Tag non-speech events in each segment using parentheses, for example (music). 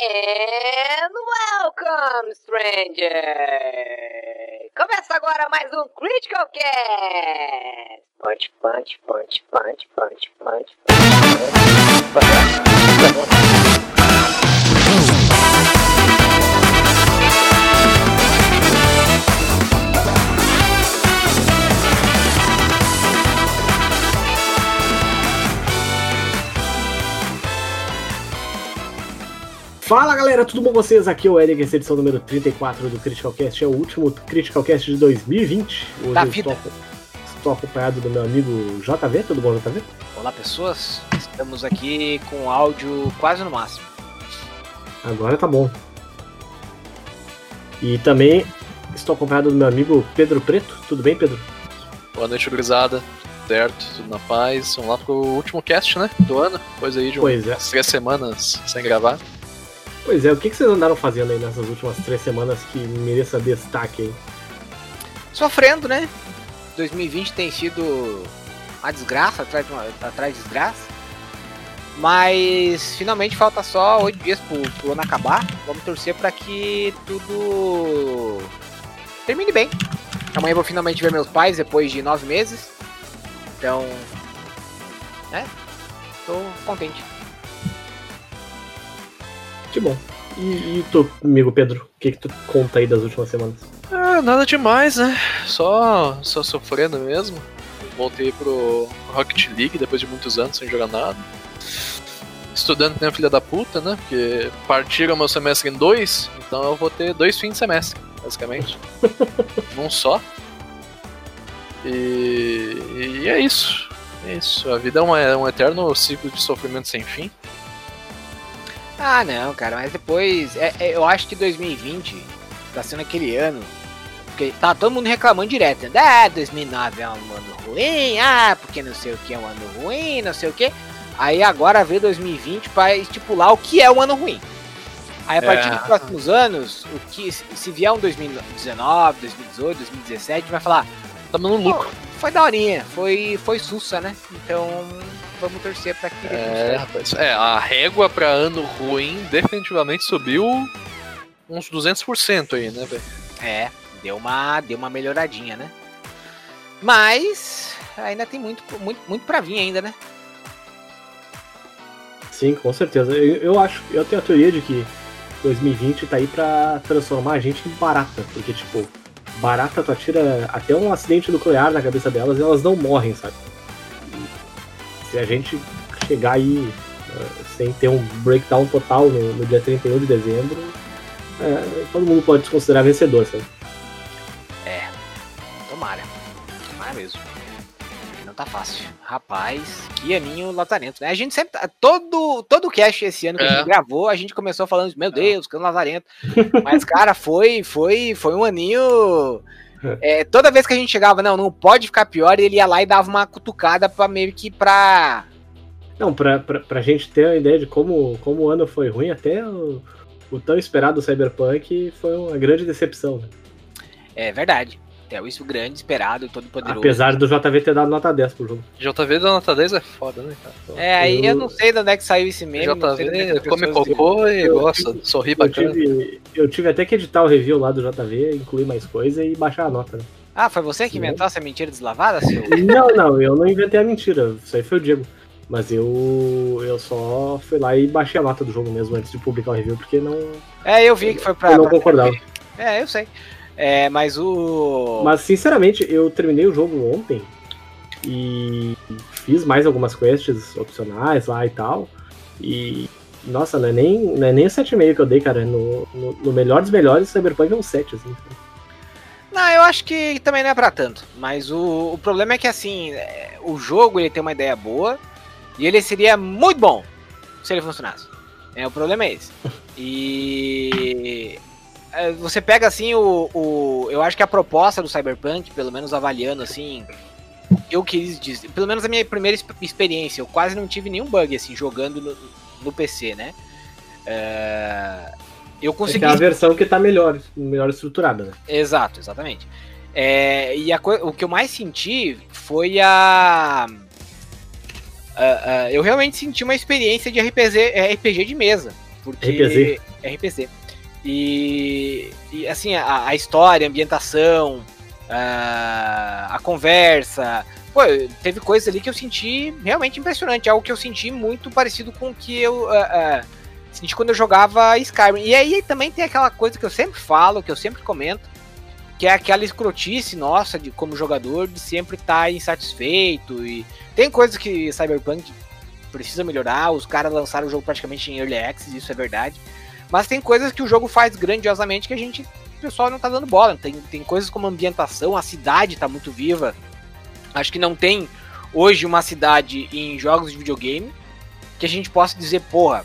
And welcome, stranger! Começa agora mais um Critical Cast! Punch, punch, punch, punch, punch, punch. punch, Fala galera, tudo bom com vocês? Aqui é o Eric, essa é edição número 34 do Critical Cast, é o último Critical Cast de 2020. Hoje Da eu vida. Estou, estou acompanhado do meu amigo JV, tudo bom JV? Olá pessoas, estamos aqui com áudio quase no máximo. Agora tá bom. E também estou acompanhado do meu amigo Pedro Preto, tudo bem Pedro? Boa noite, gurizada. Certo, tudo na paz. Vamos lá pro último cast, né? Do ano. Coisa aí de Pois é. três semanas sem gravar. Pois é, o que, vocês andaram fazendo aí nessas últimas três semanas que mereça destaque aí? Sofrendo, né? 2020 tem sido uma desgraça atrás de, uma, atrás de desgraça. Mas finalmente falta só oito dias pro, pro ano acabar. Vamos torcer para que tudo termine bem. Amanhã vou finalmente ver meus pais depois de nove meses. Então, né? Tô contente. Que bom. E, e tu, amigo Pedro, o que, que tu conta aí das últimas semanas? Ah, nada demais, né? Só, só sofrendo mesmo. Voltei pro Rocket League depois de muitos anos sem jogar nada. Estudando a filha da puta, né? Porque partiram meu semestre em dois, então eu vou ter dois fins de semestre, basicamente. (laughs) Num só. E, e é isso. É isso. A vida é um, é um eterno ciclo de sofrimento sem fim. Ah, não, cara, mas depois. é- é, eu acho que 2020 tá sendo aquele ano. Porque tá todo mundo reclamando direto. Né? Ah, 2009 é um ano ruim. Ah, porque não sei o que é um ano ruim, não sei o que. Aí agora vê 2020 pra estipular o que é um ano ruim. Aí a partir É. dos próximos anos, o que se vier um 2019, 2018, 2017, vai falar, Tamo no lucro. Foi daorinha, foi, foi sussa, né? Então vamos torcer pra que É, rapaz. É, a régua pra ano ruim definitivamente subiu uns 200% aí, né, velho? É, deu uma, deu uma melhoradinha, né? Mas ainda tem muito, muito, muito pra vir ainda, né? Sim, com certeza. Eu, eu acho, eu tenho a teoria de que 2020 tá aí pra transformar a gente em barata, porque tipo, barata tu atira até um acidente nuclear na cabeça delas e elas não morrem, sabe? Se a gente chegar aí eh, sem ter um breakdown total no, no dia 31 de dezembro, eh, todo mundo pode se considerar vencedor, sabe? Tomara. Tomara mesmo. Tá fácil. Rapaz, que aninho lazarento, né? A gente sempre. tá- Todo, todo o cast esse ano que a É. gente gravou, a gente começou falando, meu Deus, que ano lazarento. Mas, cara, foi, foi, foi um aninho. é, toda vez que a gente chegava, não, não pode ficar pior, ele ia lá e dava uma cutucada pra meio que pra. Não, pra, pra, pra gente ter uma ideia de como, como o ano foi ruim, até o, o tão esperado Cyberpunk foi uma grande decepção. né? É verdade. É isso grande, esperado, todo poderoso. Apesar do JV ter dado nota 10 pro jogo. JV da nota 10 é foda, né, cara? Então, É, aí eu Eu- não sei de onde é que saiu esse meme. é JV as come cocô e Eu- gosta, sorri Eu bacana. tive, eu tive até que editar o review lá do JV, incluir mais coisa e baixar a nota. Né? Ah, foi você que inventou essa mentira deslavada, seu? (laughs) Não, não, eu não inventei a mentira. Isso aí foi o Diego. Mas eu, eu só fui lá e baixei a nota do jogo mesmo antes de publicar o review, porque não, É, eu vi que foi pra. eu não pra- concordava. É, eu sei. É, mas o. Mas sinceramente, eu terminei o jogo ontem e fiz mais algumas quests opcionais lá e tal. E. Nossa, não é nem, não é nem o 7,5 que eu dei, cara. No, no, no melhor dos melhores, Cyberpunk é um 7, assim. Não, eu acho que também não é pra tanto. Mas o, o problema é que assim, é, o jogo ele tem uma ideia boa e ele seria muito bom se ele funcionasse. É, o problema é esse. E é, você pega assim o, o. Eu acho que a proposta do Cyberpunk, pelo menos avaliando assim. Eu quis dizer. Pelo menos a minha primeira exp- experiência, eu quase não tive nenhum bug assim, jogando no, no PC, né? É, eu É consegui é a versão que tá melhor, melhor estruturada, né? Exato, exatamente. É, e a o que eu mais senti foi a. a- a- eu realmente senti uma experiência de RPG, RPG de mesa. Porque RPZ. RPZ. E, e, assim, a, a história, a ambientação, a, a conversa. Pô, teve coisas ali que eu senti realmente impressionante. Algo que eu senti muito parecido com o que eu ah, senti quando eu jogava Skyrim. E aí também tem aquela coisa que eu sempre falo, que eu sempre comento, que é aquela escrotice nossa de como jogador de sempre estar insatisfeito. E tem coisas que Cyberpunk precisa melhorar. Os caras lançaram o jogo praticamente em Early Access, isso é verdade. Mas tem coisas que o jogo faz grandiosamente que a gente, o pessoal não tá dando bola. Tem, tem coisas como ambientação, a cidade tá muito viva. Acho que não tem hoje uma cidade em jogos de videogame que a gente possa dizer, porra,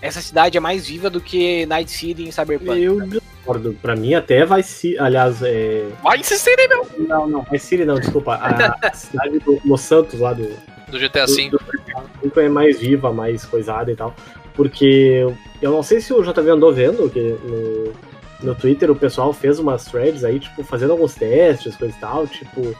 essa cidade é mais viva do que Night City em Cyberpunk. Eu discordo. Pra mim, até vai se. Aliás, é. Vai insistir aí, meu! Não, não, vai City não, desculpa. A, a cidade do Los Santos lá do. Do GTA V. do- do- do- é mais viva, mais coisada e tal. Porque eu não sei se o JV andou vendo que no, no Twitter o pessoal fez umas threads aí, tipo, fazendo alguns testes, coisa e tal, tipo,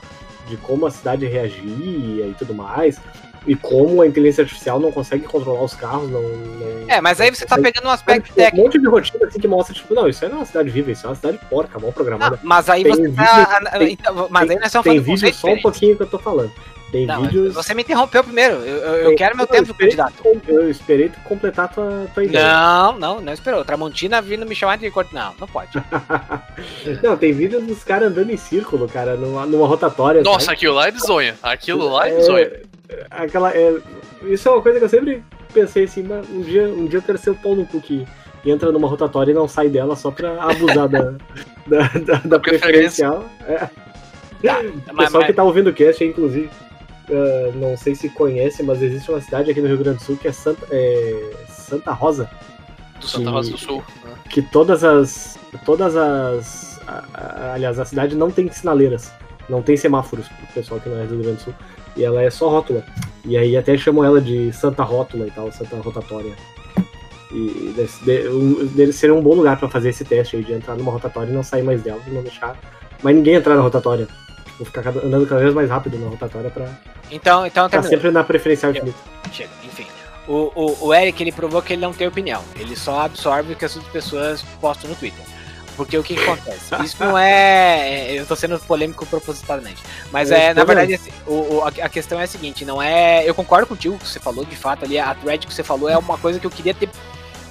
de como a cidade reagia e tudo mais. E como a inteligência artificial não consegue controlar os carros, não. não É, mas aí você tá pegando um aspecto Tem um técnico. monte de rotina assim que mostra, tipo, não, isso aí não é uma cidade viva, isso é uma cidade porca, mal programada. Não, mas aí Tem você vídeo- tá. tem- então, mas aí nós estamos Tem falando de vídeo só um pouquinho que eu tô falando. Tem Não, vídeos. Você me interrompeu primeiro. Eu, eu- eu Tem- quero meu tempo, eu esperei candidato. Eu esperei tu completar tua, tua ideia. Não, não, não esperou. Tramontina vindo me chamar de corte. Não, não pode. (laughs) Não, tem vídeos dos caras andando em círculo, cara, numa, numa rotatória. Nossa, sabe? aquilo lá é bizonho. Aquilo lá é É, bizonho. aquela, é, isso é uma coisa que eu sempre pensei assim, mas um dia, um dia eu quero ser o pau no cu que entra numa rotatória e não sai dela só pra abusar da, (laughs) da, da, da preferencial. É. O Mas, pessoal mas- que tá ouvindo o cast aí, inclusive, ah, não sei se conhece, mas existe uma cidade aqui no Rio Grande do Sul que é Santa, é Santa Rosa, Do Santa Rosa do Sul. né? que todas as. Todas as. a- a- aliás, a cidade não tem sinaleiras, não tem semáforos pro pessoal que não é do Rio Grande do Sul. E ela é só rótula. E aí até chamam ela de Santa Rótula e tal, Santa Rotatória. E deve, de- um- deve ser um bom lugar pra fazer esse teste aí, de entrar numa rotatória e não sair mais dela, não deixar mais ninguém entrar na rotatória. Vou ficar andando cada vez mais rápido na rotatória pra Então, então terminou. sempre na preferencial infinita. Chega, enfim. O, o, o Eric, ele provou que ele não tem opinião. Ele só absorve o que as outras pessoas postam no Twitter. Porque o que, que acontece? Isso não é. é, Eu tô sendo polêmico propositadamente. Mas Eu é, na verdade, assim, o, o- a, a questão é a seguinte: não é. Eu concordo contigo que você falou, de fato, ali, a thread que você falou é uma coisa que eu queria ter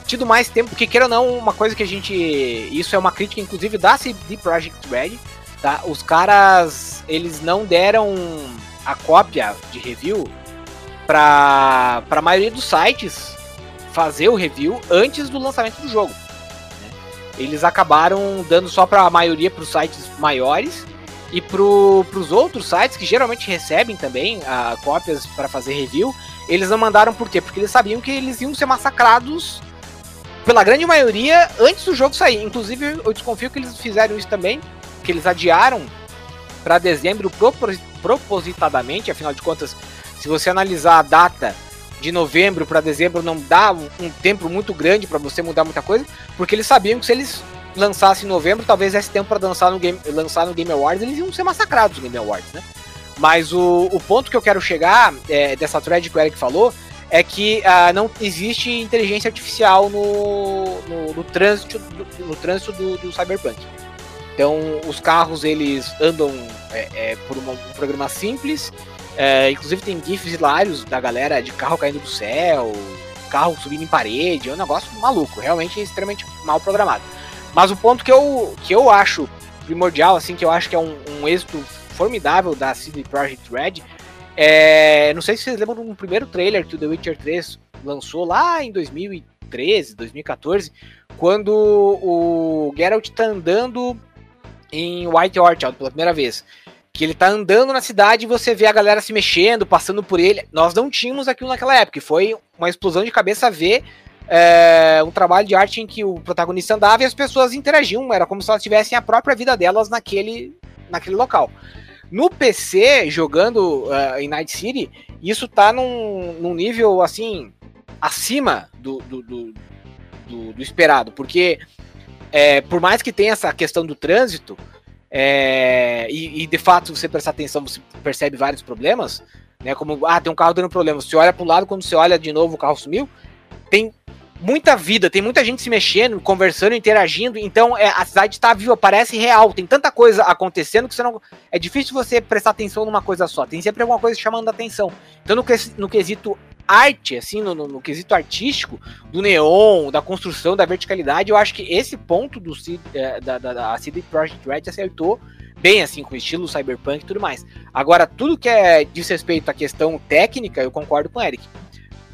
tido mais tempo, porque queira ou não, uma coisa que a gente. Isso é uma crítica, inclusive, da CD Projekt Red. Tá? Os caras. Eles não deram a cópia de review para a maioria dos sites fazer o review antes do lançamento do jogo. né? Eles acabaram dando só para a maioria para os sites maiores e para os outros sites que geralmente recebem também ah, cópias para fazer review, eles não mandaram por quê? Porque eles sabiam que eles iam ser massacrados pela grande maioria antes do jogo sair. Inclusive, eu desconfio que eles fizeram isso também, que eles adiaram para dezembro propos- propositadamente, afinal de contas, se você analisar a data de novembro para dezembro, não dá um, tempo muito grande para você mudar muita coisa, porque eles sabiam que se eles lançassem em novembro, talvez esse tempo para lançar no Game, lançar no Game Awards, eles iam ser massacrados no Game Awards, né? Mas o, o ponto que eu quero chegar é, dessa thread que o Eric falou é que ah, não existe inteligência artificial no, no, no trânsito, do, no trânsito do, do Cyberpunk. Então, os carros eles andam é, é, por uma- um programa simples. é, inclusive tem gifs hilários da galera de carro caindo do céu, carro subindo em parede, é um negócio maluco, realmente extremamente mal programado. Mas o ponto que eu, que eu acho primordial, assim, que eu acho que é um, um êxito formidável da CD Projekt Red, é, não sei se vocês lembram do primeiro trailer que o The Witcher 3 lançou lá em 2013, 2014, quando o Geralt tá andando em White Orchard pela primeira vez. Que ele tá andando na cidade e você vê a galera se mexendo, passando por ele. Nós não tínhamos aquilo naquela época. Foi uma explosão de cabeça ver é, um trabalho de arte em que o protagonista andava e as pessoas interagiam. Era como se elas tivessem a própria vida delas naquele, naquele local. No PC, jogando eh, em Night City, isso tá num, num nível assim acima do, do, do, do- do esperado, porque é, por mais que tenha essa questão do trânsito, é, e, e, de fato você prestar atenção, você percebe vários problemas, né? Como ah, tem um carro dando problema. Você olha um lado, quando você olha de novo, o carro sumiu. Tem muita vida, tem muita gente se mexendo, conversando, interagindo, então é, a cidade está viva, parece real, tem tanta coisa acontecendo que você não. É difícil você prestar atenção numa coisa só, tem sempre alguma coisa chamando a atenção. Então, no, no quesito arte, assim, no, no, no, quesito artístico, do neon, da construção, da verticalidade, eu acho que esse ponto do é, da, da, da CD Projekt Red acertou bem, assim, com o estilo cyberpunk e tudo mais. Agora, tudo que é diz respeito à questão técnica, eu concordo com o Eric.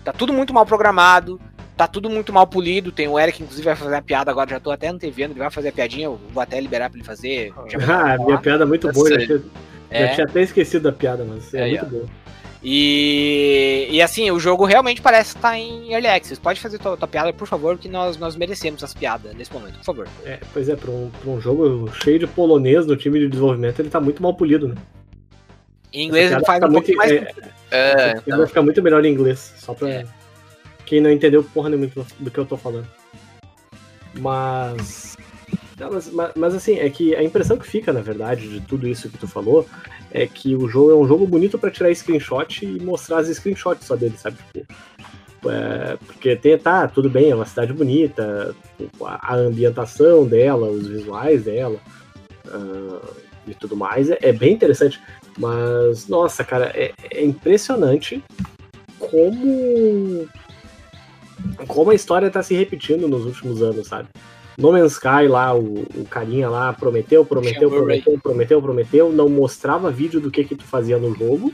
Tá tudo muito mal programado, tá tudo muito mal polido. Tem o Eric, inclusive, vai fazer a piada agora, já tô até antevendo, ele vai fazer a piadinha, eu vou até liberar pra ele fazer. (laughs) ah, minha piada é muito boa, é. já tinha até esquecido da piada, mas é, é muito boa. E, e assim, o jogo realmente parece estar em Early Access. Pode fazer tua, tua piada, por favor, que nós, nós merecemos essa piada nesse momento, por favor. É, pois é, pra um, pra um jogo cheio de polonês no time de desenvolvimento, ele tá muito mal polido, né? Em inglês ele faz um muito, pouquinho mais. É, é, então. vai ficar muito melhor em inglês, só pra é. quem não entendeu porra nenhuma do que eu tô falando. Mas. Não, mas, mas, mas, assim, é que a impressão que fica, na verdade, de tudo isso que tu falou, é que o jogo é um jogo bonito para tirar screenshot e mostrar as screenshots só dele, sabe? Tipo, é, porque tem, tá, tudo bem, é uma cidade bonita, a, ambientação dela, os visuais dela uh, e tudo mais é, é, bem interessante. Mas, nossa, cara, é, é impressionante como como a história tá se repetindo nos últimos anos, sabe? No Man's Sky lá, o, o carinha lá prometeu, prometeu, prometeu, prometeu, prometeu, não mostrava vídeo do que que tu fazia no jogo.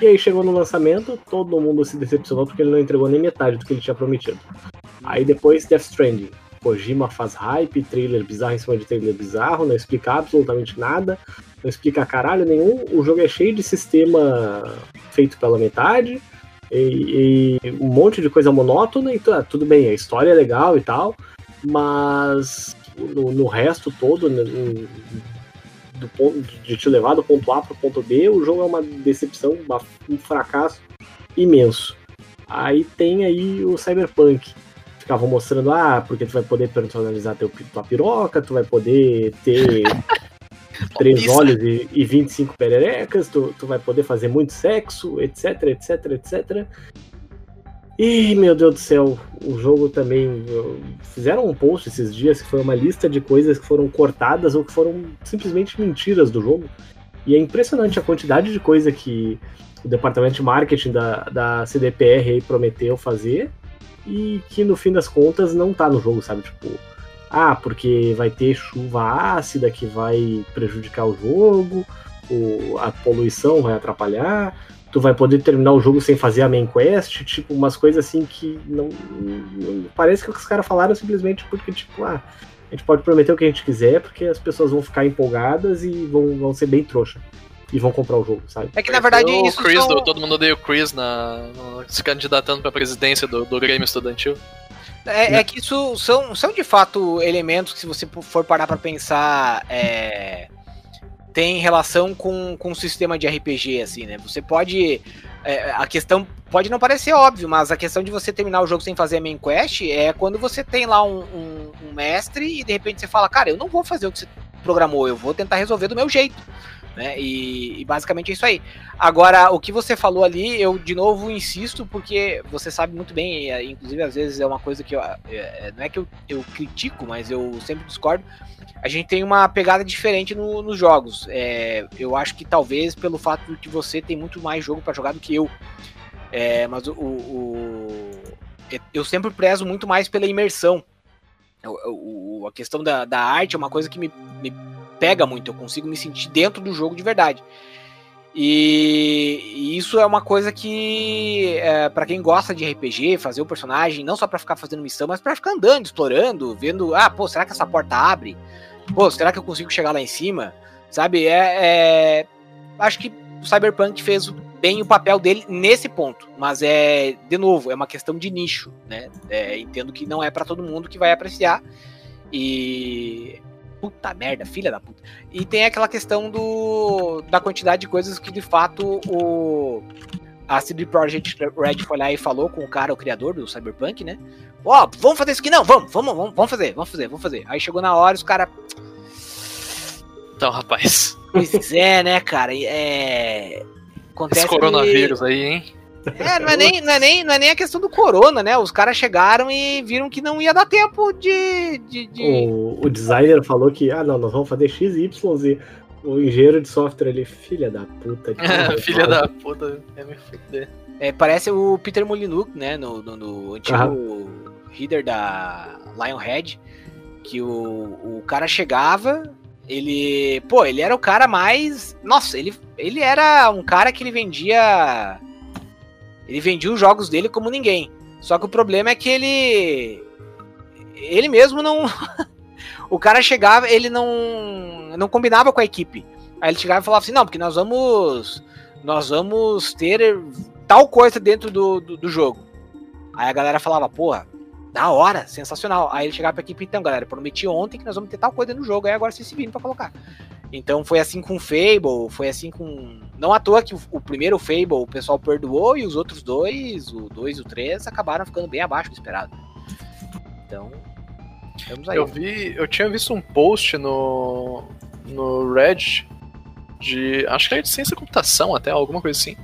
E aí chegou no lançamento, todo mundo se decepcionou porque ele não entregou nem metade do que ele tinha prometido. Aí depois Death Stranding. Kojima faz hype, trailer bizarro em cima de trailer bizarro, não explica absolutamente nada, não explica caralho nenhum. O jogo é cheio de sistema feito pela metade, e, e um monte de coisa monótona, e tá, tudo bem, a história é legal e tal, mas no, no resto todo, né, do ponto, de te levar do ponto A para o ponto B, o jogo é uma decepção, uma, um fracasso imenso. Aí tem aí o Cyberpunk. Ficavam mostrando, ah, porque tu vai poder personalizar teu, tua piroca, tu vai poder ter (laughs) três olhos e, e 25 pererecas, tu, tu vai poder fazer muito sexo, etc, etc, etc. E, meu Deus do céu, o jogo também. Fizeram um post esses dias que foi uma lista de coisas que foram cortadas ou que foram simplesmente mentiras do jogo. E é impressionante a quantidade de coisa que o departamento de marketing da, da CDPR prometeu fazer e que no fim das contas não tá no jogo, sabe? Tipo, ah, porque vai ter chuva ácida que vai prejudicar o jogo, o, a poluição vai atrapalhar tu vai poder terminar o jogo sem fazer a main quest, tipo, umas coisas assim que não, não parece que os caras falaram simplesmente porque, tipo, ah, a gente pode prometer o que a gente quiser, porque as pessoas vão ficar empolgadas e vão, vão ser bem trouxa. E vão comprar o jogo, sabe? É que na verdade o isso. Chris, são... todo mundo odeia o Chris na, se candidatando pra presidência do, do Grêmio Estudantil. É, é, que isso são, são de fato elementos que, se você for parar pra pensar, é, tem relação com, com o sistema de RPG, assim, né? Você pode. É, a questão pode não parecer óbvio, mas a questão de você terminar o jogo sem fazer a main quest é quando você tem lá um, um, um mestre e de repente você fala, cara, eu não vou fazer o que você programou, eu vou tentar resolver do meu jeito. Né? E, e, basicamente é isso aí. Agora, o que você falou ali, eu de novo insisto, porque você sabe muito bem, inclusive às vezes é uma coisa que eu, é, não é que eu, eu critico, mas eu sempre discordo a gente tem uma pegada diferente no, nos jogos. É, eu acho que talvez pelo fato de que você tem muito mais jogo para jogar do que eu. É, mas o, o, eu sempre prezo muito mais pela imersão. O, a questão da, da arte é uma coisa que me, me pega muito. Eu consigo me sentir dentro do jogo de verdade. E, e isso é uma coisa que, é, para quem gosta de RPG, fazer o personagem, não só para ficar fazendo missão, mas para ficar andando, explorando, vendo, ah, pô, será que essa porta abre? pô, será que eu consigo chegar lá em cima? Sabe? É, é, acho que o Cyberpunk fez bem o papel dele nesse ponto, mas é, de novo, é uma questão de nicho, né? É, entendo que não é para todo mundo que vai apreciar e puta merda, filha da puta. E tem aquela questão do da quantidade de coisas que de fato o a CD Projekt Red foi lá e falou com o cara, o criador do Cyberpunk, né? Ó, oh, vamos fazer isso aqui? Não, vamos, vamos, vamos, vamos fazer, vamos fazer, vamos fazer. Aí chegou na hora os caras. Então, rapaz. Pois é, né, cara? É. Acontece Esse coronavírus que... aí, hein? É, não é, nem, não, é nem, não é nem a questão do corona, né? Os caras chegaram e viram que não ia dar tempo de. de, de... O, o designer falou que, ah, não, nós vamos fazer X, Y, Z. O engenheiro de software ali, filha da puta. É, (laughs) filha da puta, é me fuder. É, parece o Peter Molyneux, né? No, no, no antigo reader da Lionhead. Que o, o cara chegava, ele. Pô, ele era o cara mais. Nossa, ele, ele era um cara que ele vendia. Ele vendia os jogos dele como ninguém. Só que o problema é que ele. Ele mesmo não. (laughs) o cara chegava, ele não. Não combinava com a equipe. Aí ele chegava e falava assim: não, porque nós vamos. Nós vamos ter tal coisa dentro do, do, do jogo. Aí a galera falava, porra, da hora, sensacional. Aí ele chegava pra equipe, então, galera, prometi ontem que nós vamos ter tal coisa no jogo, aí agora vocês se viram pra colocar. Então foi assim com Fable, foi assim com. Não à toa que o, o, primeiro Fable o pessoal perdoou e os outros dois, o 2 e o 3, acabaram ficando bem abaixo do esperado. Então. Vamos aí. Eu vi. Eu tinha visto um post no. no Reddit de. Acho que é de ciência computação até, alguma coisa assim.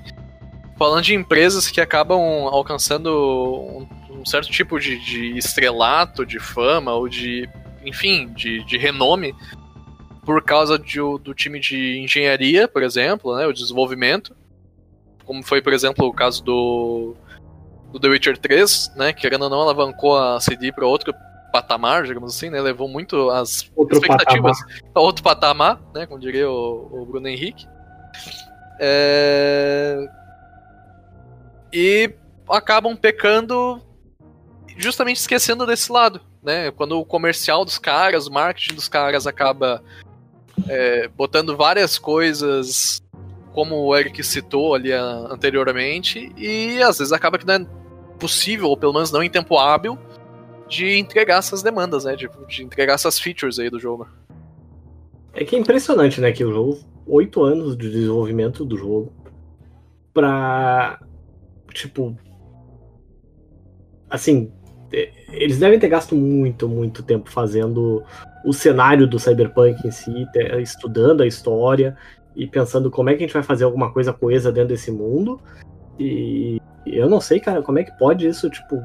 Falando de empresas que acabam alcançando um um certo tipo de, de estrelato, de fama, ou de, enfim, de, de renome, por causa de, do time de engenharia, por exemplo, né, o desenvolvimento, como foi, por exemplo, o caso do, do The Witcher 3, né, que querendo ou não alavancou a CD para outro patamar, digamos assim, né, levou muito as outro expectativas a outro patamar, né, como diria o, o Bruno Henrique. É... E acabam pecando justamente esquecendo desse lado, né? Quando o comercial dos caras, o marketing dos caras acaba é, botando várias coisas, como o Eric citou ali anteriormente, e às vezes acaba que não é possível, ou pelo menos não em tempo hábil, de entregar essas demandas, né? De, de entregar essas features aí do jogo. É que é impressionante, né? Que o jogo, oito anos de desenvolvimento do jogo, pra. Tipo. Assim, eles devem ter gasto muito, muito tempo fazendo o cenário do Cyberpunk em si, estudando a história e pensando como é que a gente vai fazer alguma coisa coesa dentro desse mundo. E eu não sei, cara, como é que pode isso, tipo,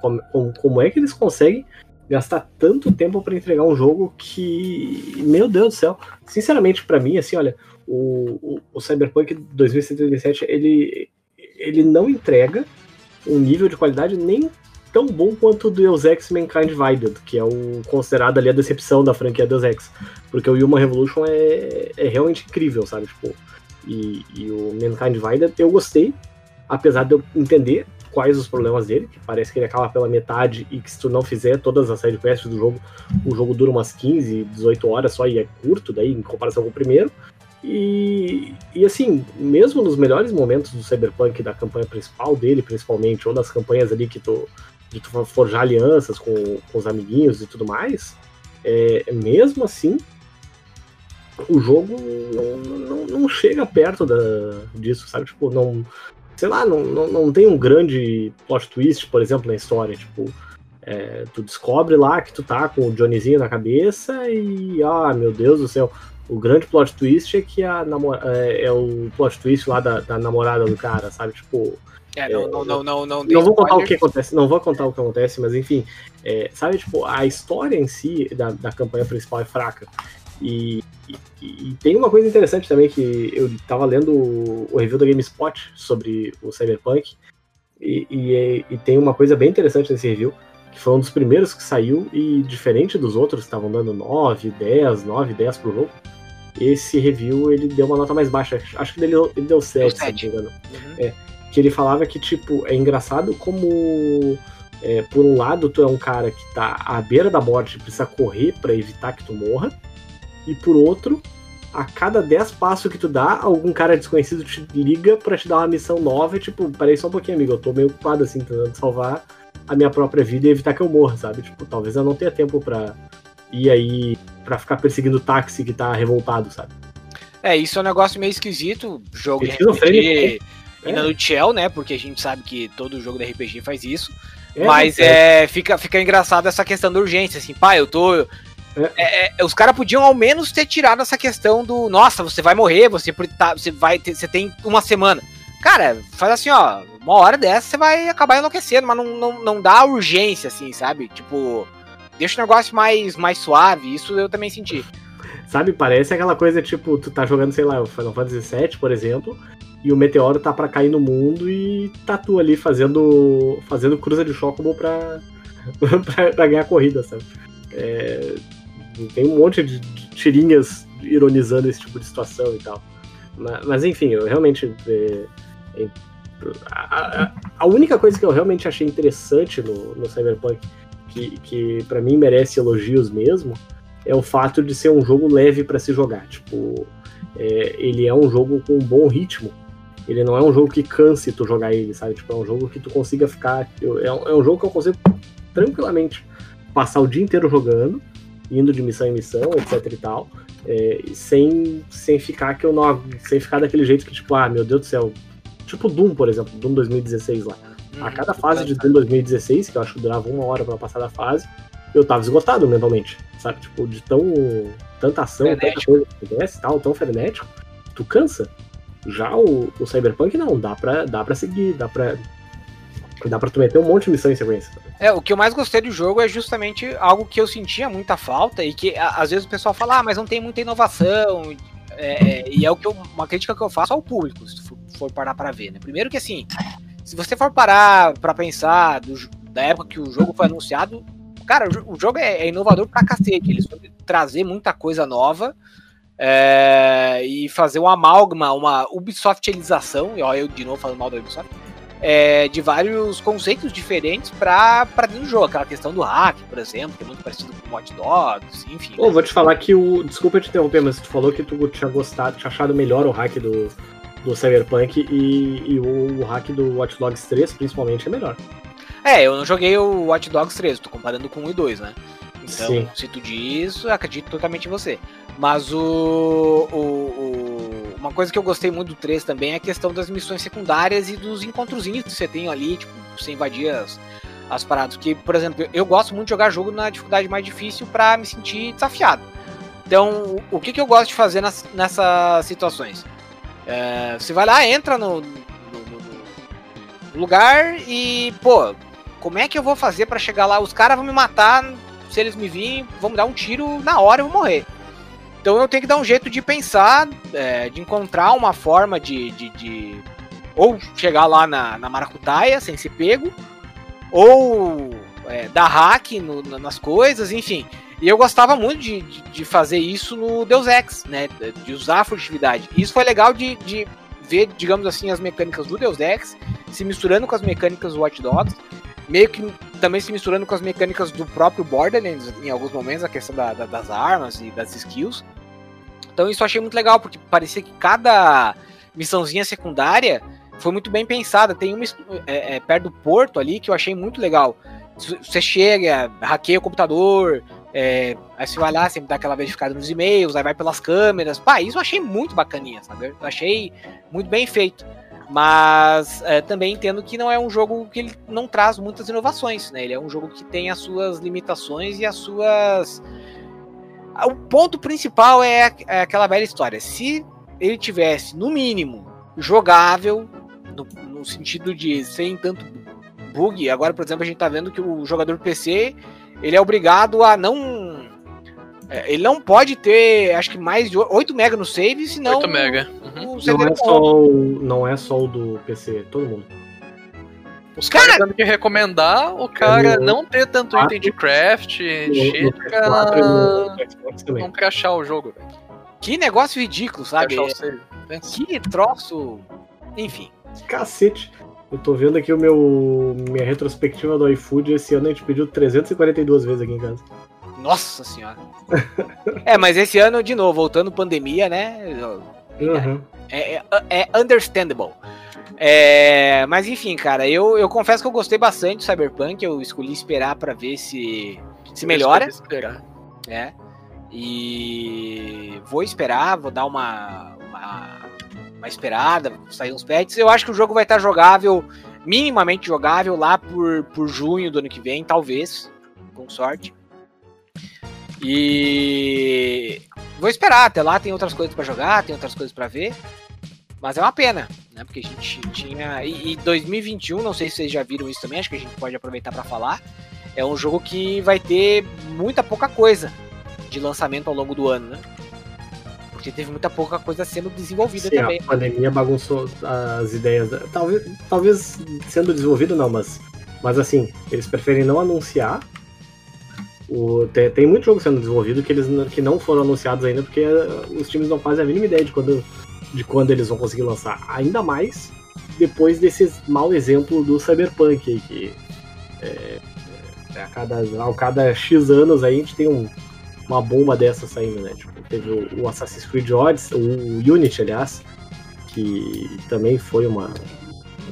como, como é que eles conseguem gastar tanto tempo para entregar um jogo que, meu Deus do céu, sinceramente para mim, assim, olha, o, o, o Cyberpunk 2077 ele ele não entrega um nível de qualidade nem tão bom quanto o Deus Ex Mankind Divided, que é o considerado ali a decepção da franquia Deus Ex. Porque o Human Revolution é, é realmente incrível, sabe? Tipo, e, e o Mankind Divided eu gostei, apesar de eu entender quais os problemas dele, que parece que ele acaba pela metade e que se tu não fizer todas as sidequests do jogo, o jogo dura umas 15, 18 horas só e é curto daí em comparação com o primeiro. E, e assim, mesmo nos melhores momentos do Cyberpunk, da campanha principal dele, principalmente, ou das campanhas ali que tu de tu forjar alianças com, com os amiguinhos e tudo mais, é, mesmo assim, o jogo não, não, não chega perto da, disso, sabe? Tipo, não. Sei lá, não, não, não tem um grande plot twist, por exemplo, na história. Tipo, é, tu descobre lá que tu tá com o Johnnyzinho na cabeça e, ah, meu Deus do céu, o grande plot twist é que a namora é, é, o plot twist lá da, da namorada do cara, sabe? Tipo, é, não, não, não, não, não, não vou contar o que acontece, não vou contar o que acontece, mas enfim, é, sabe, tipo, a história em si da, da campanha principal é fraca. E, e, e, tem uma coisa interessante também que eu tava lendo o, o review da GameSpot sobre o Cyberpunk, e, e, e, tem uma coisa bem interessante nesse review, que foi um dos primeiros que saiu, e diferente dos outros que estavam dando 9, 10, 9, 10 pro jogo, esse review ele deu uma nota mais baixa. Acho que ele, ele deu 7, 7. se não me engano. Uhum. É que ele falava que, tipo, é engraçado como, é, por um lado, tu é um cara que tá à beira da morte e precisa correr para evitar que tu morra, e por outro, a cada 10 passos que tu dá, algum cara desconhecido te liga para te dar uma missão nova e, tipo, peraí só um pouquinho, amigo, eu tô meio ocupado, assim, tentando salvar a minha própria vida e evitar que eu morra, sabe? Tipo, talvez eu não tenha tempo pra ir aí, pra ficar perseguindo o táxi que tá revoltado, sabe? É, isso é um negócio meio esquisito, jogo de RPG, é. ainda no Shell, né? Porque a gente sabe que todo jogo de RPG faz isso. É, mas é, fica, fica engraçado essa questão da urgência, assim, pai, eu tô. É. É, é, os caras podiam ao menos ter tirado essa questão do nossa, você vai morrer, você, tá, você vai ter, você tem uma semana. Cara, faz assim, ó, uma hora dessa você vai acabar enlouquecendo, mas não, não, não dá urgência, assim, sabe? Tipo, deixa o negócio mais, mais suave, isso eu também senti. Sabe, parece aquela coisa tipo, tu tá jogando, sei lá, o Final Fantasy VII, por exemplo, e o meteoro tá para cair no mundo e tá tu ali fazendo fazendo cruza de chocobo pra, (laughs) pra ganhar corrida, sabe? É, tem um monte de tirinhas ironizando esse tipo de situação e tal. Mas, mas enfim, eu realmente. É, é, a, a, a, única coisa que eu realmente achei interessante no, no Cyberpunk, que, que para mim merece elogios mesmo, é o fato de ser um jogo leve para se jogar. Tipo, é, ele é um jogo com um bom ritmo. Ele não é um jogo que canse tu jogar ele, sabe? Tipo, é um jogo que tu consiga ficar. É um, é um jogo que eu consigo tranquilamente passar o dia inteiro jogando, indo de missão em missão, etc e tal, é, sem, sem ficar que eu não. Sem ficar daquele jeito que, tipo, ah, meu Deus do céu. Tipo Doom, por exemplo, Doom 2016 lá. a uhum. cada fase de Doom 2016, que eu acho que durava uma hora para passar da fase, eu tava esgotado mentalmente, sabe? Tipo, de tão. tanta ação, frenético. tanta coisa que acontece tal, tão frenético, tu cansa. Já o, o Cyberpunk não, dá pra, dá pra seguir, dá pra. Dá pra tu meter um monte de missão em sequência. É, o que eu mais gostei do jogo é justamente algo que eu sentia muita falta e que às vezes o pessoal fala, ah, mas não tem muita inovação. É, é, e é o que eu, uma crítica que eu faço ao público, se for, for parar para ver, né? Primeiro que assim, se você for parar para pensar do, da época que o jogo foi anunciado, cara, o, o jogo é, é, inovador pra cacete. Eles foram trazer muita coisa nova é, e fazer uma amálgama, uma Ubisoftilização, e ó, eu de novo falando mal da Ubisoft, é, de vários conceitos diferentes para dentro do jogo. Aquela questão do hack, por exemplo, que é muito parecido com Watch Dogs, enfim. Pô, né? vou te falar que o. Desculpa te interromper, mas tu falou que tu tinha gostado, tinha achado melhor o hack do, do Cyberpunk e, e o, o hack do Watch Dogs 3, principalmente, é melhor. É, eu não joguei o Watch Dogs 3, tô comparando com o 1 e 2, né? Então, Sim. se tu diz, acredito totalmente em você. Mas o, o, o, uma coisa que eu gostei muito do 3 também é a questão das missões secundárias e dos encontrozinhos que você tem ali, tipo, você invadir as, as paradas. Por exemplo, eu gosto muito de jogar jogo na dificuldade mais difícil para me sentir desafiado. Então, o que, que eu gosto de fazer nas, nessas situações? É, você vai lá, entra no, no, no, lugar e, pô, como é que eu vou fazer para chegar lá? Os caras vão me matar, se eles me virem, vão me dar um tiro na hora eu vou morrer. Então eu tenho que dar um jeito de pensar, é, de encontrar uma forma de, de, de, ou chegar lá na, na maracutaia sem ser pego, ou é, dar hack no, nas coisas, enfim. E eu gostava muito de, de, de, fazer isso no Deus Ex, né? De usar a furtividade. Isso foi legal de, de ver, digamos assim, as mecânicas do Deus Ex se misturando com as mecânicas do Watch Dogs, meio que também se misturando com as mecânicas do próprio Borderlands em alguns momentos, a questão da, da, das armas e das skills. Então isso eu achei muito legal, porque parecia que cada missãozinha secundária foi muito bem pensada. Tem uma é, é, perto do porto ali que eu achei muito legal. Você chega, hackeia o computador, é, aí você vai lá, sempre dá aquela verificada nos e-mails, aí vai pelas câmeras. Pá, isso eu achei muito bacaninha, sabe? Eu achei muito bem feito. Mas é, também entendo que não é um jogo que ele não traz muitas inovações, né? Ele é um jogo que tem as suas limitações e as suas. O ponto principal é, é aquela velha história. Se ele tivesse, no mínimo, jogável, no, no, sentido de sem tanto bug, agora, por exemplo, a gente tá vendo que o jogador PC ele é obrigado a não é, ele não pode ter, acho que mais de 8 MB no save, senão. 8 MB. Uhum. Não, é só o, não é só o do PC, todo mundo. Os caras cara, tendo que recomendar o cara é não ter tanto 4, item de craft, chega não crachar o jogo, velho. Que negócio ridículo, sabe? Que troço. Enfim. Cacete. Eu tô vendo aqui o meu minha retrospectiva do iFood. Esse ano a gente pediu 342 vezes aqui em casa. Nossa senhora. é, mas esse ano, de novo, voltando pandemia, né? Uhum. É, é, é, understandable. É, mas enfim, cara, eu, eu confesso que eu gostei bastante do Cyberpunk. Eu escolhi esperar para ver se se melhora. Esperar. É. E vou esperar, vou dar uma, uma, uma esperada, sair uns pets. Eu acho que o jogo vai estar jogável, minimamente jogável, lá por, por junho do ano que vem, talvez, com sorte. E vou esperar, até lá tem outras coisas para jogar, tem outras coisas para ver. Mas é uma pena. né? Porque a gente tinha. E, e 2021, não sei se vocês já viram isso também, acho que a gente pode aproveitar para falar. É um jogo que vai ter muita pouca coisa de lançamento ao longo do ano, né? Porque teve muita pouca coisa sendo desenvolvida Sim, também. a pandemia bagunçou as ideias. da- Talvez, talvez sendo desenvolvido não, mas, mas assim, eles preferem não anunciar. O, tem, tem muito jogo sendo desenvolvido que eles que não foram anunciados ainda porque eh, os times não fazem a mínima ideia de quando, de quando eles vão conseguir lançar. Ainda mais depois desse mau exemplo do Cyberpunk aí, que é, a, cada, a cada X anos aí a gente tem um, uma bomba dessa saindo, né? Tipo, teve o, o Assassin's Creed Odyssey, o Unity, aliás, que também foi uma.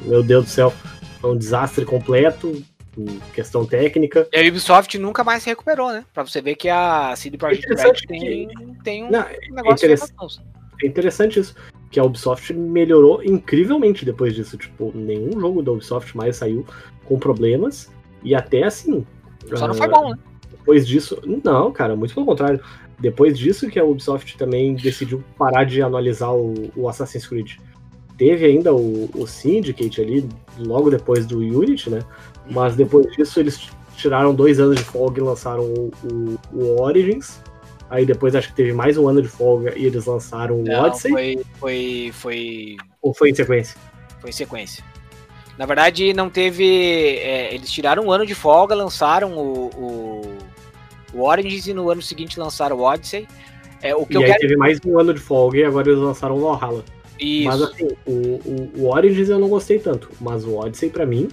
Meu Deus do céu, foi um desastre completo, em questão técnica. E a Ubisoft nunca mais se recuperou, né? Pra você ver que a CD Projekt Red interessante tem, tem um Não, negócio interessa- de mãos. É interessante isso, que a Ubisoft melhorou incrivelmente depois disso. Tipo, nenhum jogo da Ubisoft mais saiu com problemas. E até assim. Só não ah, foi bom, né? Depois disso. Não, cara, muito pelo contrário. Depois disso que a Ubisoft também decidiu parar de analisar o, o Assassin's Creed. Teve ainda o, o Syndicate ali, logo depois do Unity, né? Mas depois disso eles tiraram dois anos de folga e lançaram o, o- o Origins. Aí depois acho que teve mais um ano de folga e eles lançaram o Não, Odyssey. foi, foi, foi, Ou foi em sequência? foi sequência. Na verdade, não teve. é, eles tiraram um ano de folga, lançaram o, o, o Origins e no ano seguinte lançaram o Odyssey. É, o que E eu aí quero. teve mais um ano de folga e agora eles lançaram o Valhalla. Isso. Mas assim, o, o, o Origins eu não gostei tanto, mas o Odyssey pra mim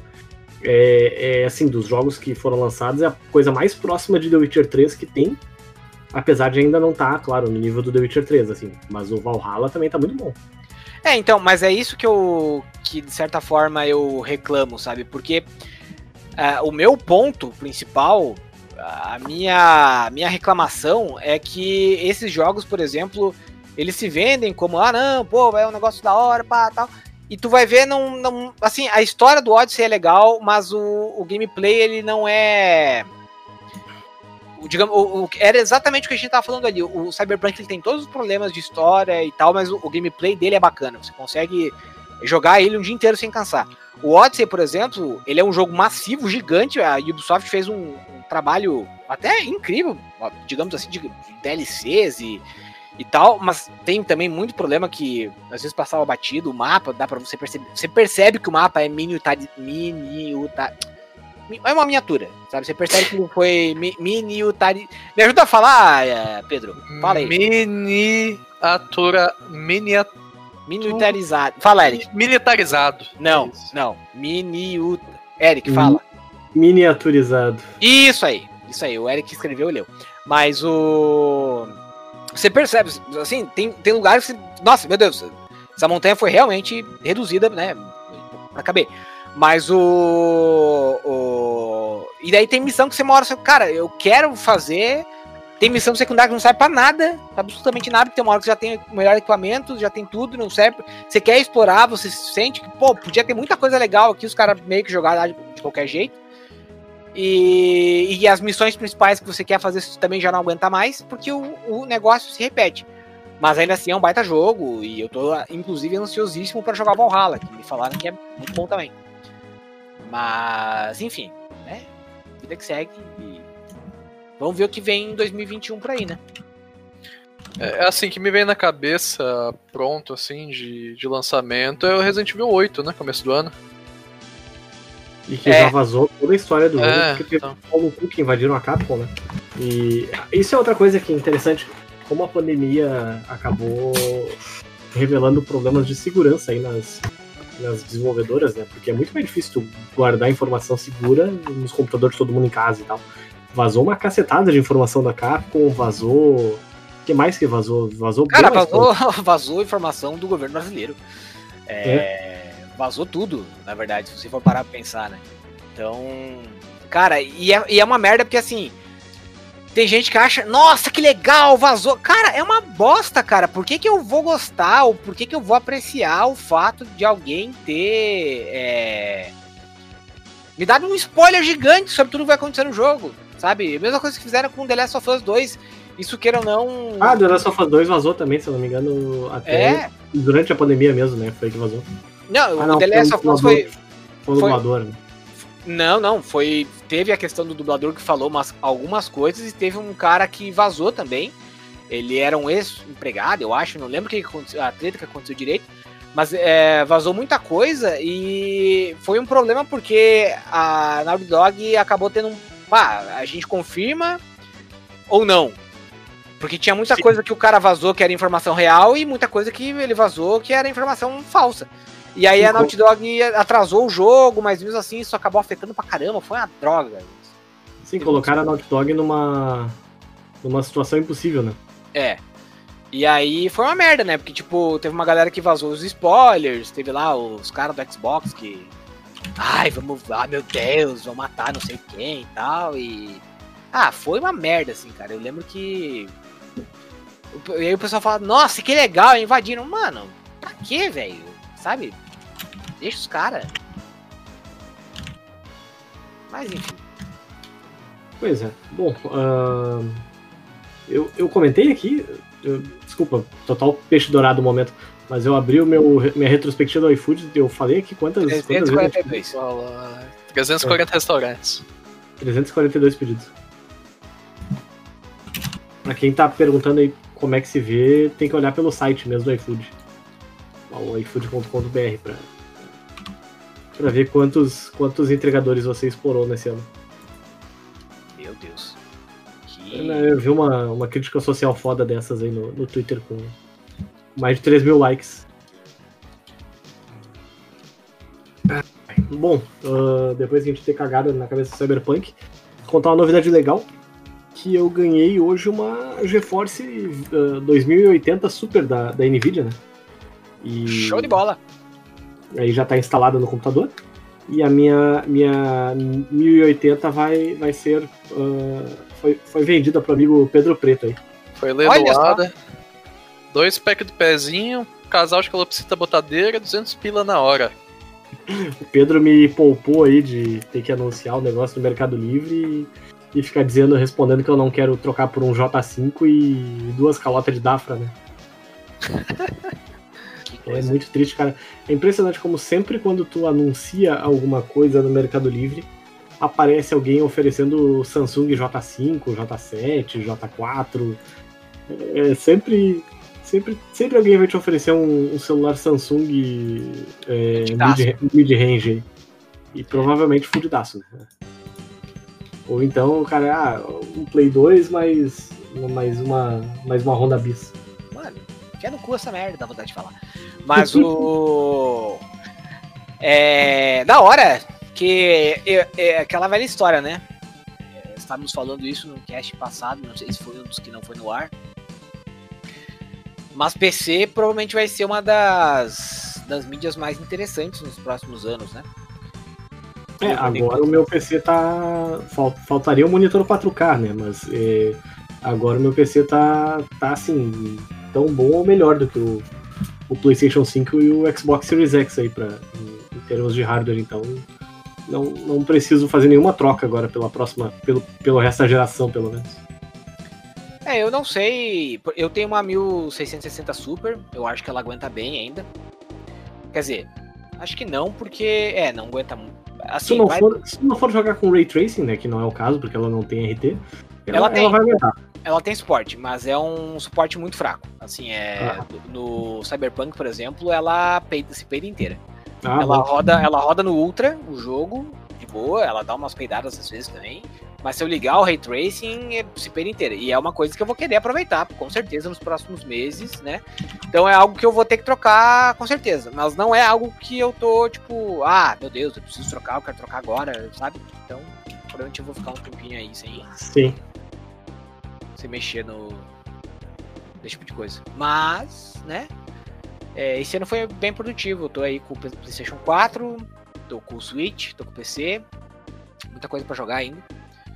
é, é, assim, dos jogos que foram lançados, é a coisa mais próxima de The Witcher 3 que tem. Apesar de ainda não estar, claro, no nível do The Witcher 3, assim. Mas o Valhalla também tá muito bom. É, então, mas é isso que eu. que de certa forma eu reclamo, sabe? Porque ah, o meu ponto principal, a minha, minha reclamação é que esses jogos, por exemplo, eles se vendem como, ah, não, pô, é um negócio da hora, pá, tal. E tu vai ver, não, não. Assim, a história do Odyssey é legal, mas o, o gameplay, ele não é. Digamos, o, o- era exatamente o que a gente tava falando ali. O Cyberpunk ele tem todos os problemas de história e tal, mas o, o gameplay dele é bacana. Você consegue jogar ele um dia inteiro sem cansar. O Odyssey, por exemplo, ele é um jogo massivo, gigante. A Ubisoft fez um, um trabalho até incrível, digamos assim, de DLCs e, e tal, mas tem também muito problema que às vezes passava batido, o mapa, dá pra você perceber. Você percebe que o mapa é miniutari, miniuta, é uma miniatura, sabe? Você percebe que foi mi- miniutari. Me ajuda a falar, eh, Pedro? Fala aí. Miniatura. Minia, Miniatarizado. Fala, Eric. militarizado. Não, Isso. não. Miniut. Eric, fala. Miniaturizado. Isso aí. Isso aí. O Eric escreveu e leu. Mas o. Você percebe, assim, tem, tem lugares que. Nossa, meu Deus. Essa montanha foi realmente reduzida, né? Pra caber. Mas o. o e daí tem missão que você mora. Você, cara, eu quero fazer. Tem missão secundária que não serve pra nada, pra absolutamente nada, porque tem uma hora que já tem o melhor equipamento, já tem tudo, não serve. Você quer explorar, você sente que, pô, podia ter muita coisa legal aqui, os caras meio que jogaram de qualquer jeito. E, e as missões principais que você quer fazer você também já não aguenta mais, porque o, o negócio se repete. Mas ainda assim é um baita jogo, e eu tô, inclusive, ansiosíssimo pra jogar Valhalla, que me falaram que é muito bom também. Mas, enfim, né? Vida que segue e vamos ver o que vem em 2021 por aí, né? É assim, que me vem na cabeça, pronto, assim, de, de lançamento, é o Resident Evil 8, né? Começo do ano. E que É. já vazou toda a história do jogo, É, porque teve então. o Paulo que invadiram a Capcom, né? E isso é outra coisa que é interessante, como a pandemia acabou revelando problemas de segurança aí nas, nas desenvolvedoras, né? Porque é muito mais difícil tu guardar informação segura nos computadores de todo mundo em casa e tal. Vazou uma cacetada de informação da Capcom, vazou. O que mais que vazou? Vazou Cara, vazou, (laughs) vazou informação do governo brasileiro. É, Vazou tudo, na verdade, se você for parar pra pensar, né? Então, cara, e é, e é uma merda porque assim. Tem gente que acha, nossa, que legal, vazou. Cara, é uma bosta, cara. Por que, que eu vou gostar ou por que, que eu vou apreciar o fato de alguém ter. é, Me dado um spoiler gigante sobre tudo que vai acontecer no jogo, sabe? A mesma coisa que fizeram com The Last of Us 2. Isso queira ou não. Ah, The Last of Us 2 vazou também, se eu não me engano, até é, durante a pandemia mesmo, né? Foi que vazou. Não, Ah, não, o The foi Last of Us dublador. foi. Foi o dublador, né? Não, não, foi. Teve a questão do dublador que falou umas, algumas coisas e teve um cara que vazou também. Ele era um ex-empregado, eu acho, não lembro o que que aconteceu, a treta que aconteceu direito. Mas é, vazou muita coisa e foi um problema porque a Naughty Dog acabou tendo um. Pá, a gente confirma ou não. Porque tinha muita Sim. coisa que o cara vazou que era informação real e muita coisa que ele vazou que era informação falsa. E aí Sim, a Naughty Dog atrasou o jogo, mas mesmo assim isso acabou afetando pra caramba, foi uma droga. Sim, colocaram a Naughty Dog numa, numa situação impossível, né? É. E aí foi uma merda, né? Porque, tipo, teve uma galera que vazou os spoilers, teve lá os caras do Xbox que. Ai, vamos. Ah, meu Deus, vão matar não sei quem e tal. E. Ah, foi uma merda, assim, cara. Eu lembro que. E aí o pessoal fala, nossa, que legal, invadiram. Mano, pra quê, velho? Sabe? Deixa os caras. Mas enfim. Pois é. Bom, ahn, eu, eu comentei aqui, eu- desculpa, total peixe dourado no momento, mas eu abri o meu, minha retrospectiva do iFood eu falei aqui quantas, quantas vezes. 342. Fala, 340 restaurantes. 342 pedidos. Pra quem tá perguntando aí como é que se vê, tem que olhar pelo site mesmo do iFood. O iFood.com.br pra, pra ver quantos, quantos entregadores você explorou nesse ano. Meu Deus. Que. Eu vi uma, uma crítica social foda dessas aí no, no Twitter com mais de 3 mil likes. Bom, ah, depois que a gente ter cagado na cabeça do Cyberpunk, contar uma novidade legal. Que eu ganhei hoje uma GeForce ah, 2080 Super da, da Nvidia, né? E Show de bola. Aí já tá instalada no computador. E a minha, minha 1080 vai, vai ser. ah, foi, foi vendida pro amigo Pedro Preto aí. Foi leiloada. Dois packs de pezinho, casal de calopsita botadeira, 200 pila na hora. O Pedro me poupou aí de ter que anunciar o negócio no Mercado Livre e, e ficar dizendo, respondendo que eu não quero trocar por um J5 e duas calotas de Dafra, né? (laughs) É muito triste, cara. É impressionante como sempre quando tu anuncia alguma coisa no Mercado Livre, aparece alguém oferecendo Samsung J5, J7, J4. É sempre, sempre, sempre alguém vai te oferecer um, um celular Samsung é, mid- mid-range aí. E provavelmente fudidaço, né? Ou então o cara, ah, um Play 2 mais, mais, uma, mais uma Honda Bis. Enfia no cu essa merda, dá vontade de falar. Mas (laughs) o. É. Da hora que é, é aquela velha história, né? É, Estávamos falando isso no cast passado, não sei se foi um dos que não foi no ar. Mas PC provavelmente vai ser uma das, das mídias mais interessantes nos próximos anos, né? É, agora o meu PC tá. fal- Faltaria um monitor 4K, né? Mas é, agora o meu PC tá, tá assim, tão bom ou melhor do que o, o PlayStation 5 e o Xbox Series X aí pra, em, em termos de hardware, então não, não preciso fazer nenhuma troca agora pela próxima, pelo, pelo resto da geração, pelo menos. É, eu não sei. Eu tenho uma 1660 Super, eu acho que ela aguenta bem ainda. Quer dizer, acho que não, porque. É, não aguenta muito. Se Assim, não, vai- for, se não for jogar com Ray Tracing, né? Que não é o caso, porque ela não tem RT, ela, Ela tem. aguentar. ela tem suporte, mas é um suporte muito fraco. Assim, é. Ah. No Cyberpunk, por exemplo, ela peida, se peida inteira. Ah, ela, bom. roda, ela roda no Ultra, o jogo, de boa, ela dá umas peidadas às vezes também. Mas se eu ligar o Ray Tracing, é se peida inteira. E é uma coisa que eu vou querer aproveitar, com certeza, nos próximos meses, né? Então é algo que eu vou ter que trocar, com certeza. Mas não é algo que eu tô, tipo, ah, meu Deus, eu preciso trocar, eu quero trocar agora, sabe? Então, provavelmente eu vou ficar um tempinho aí sem, Sim. Sem mexer no. Desse tipo de coisa. Mas, né? é, esse ano foi bem produtivo. Eu tô aí com o PlayStation 4, tô com o Switch, tô com o PC. Muita coisa pra jogar ainda.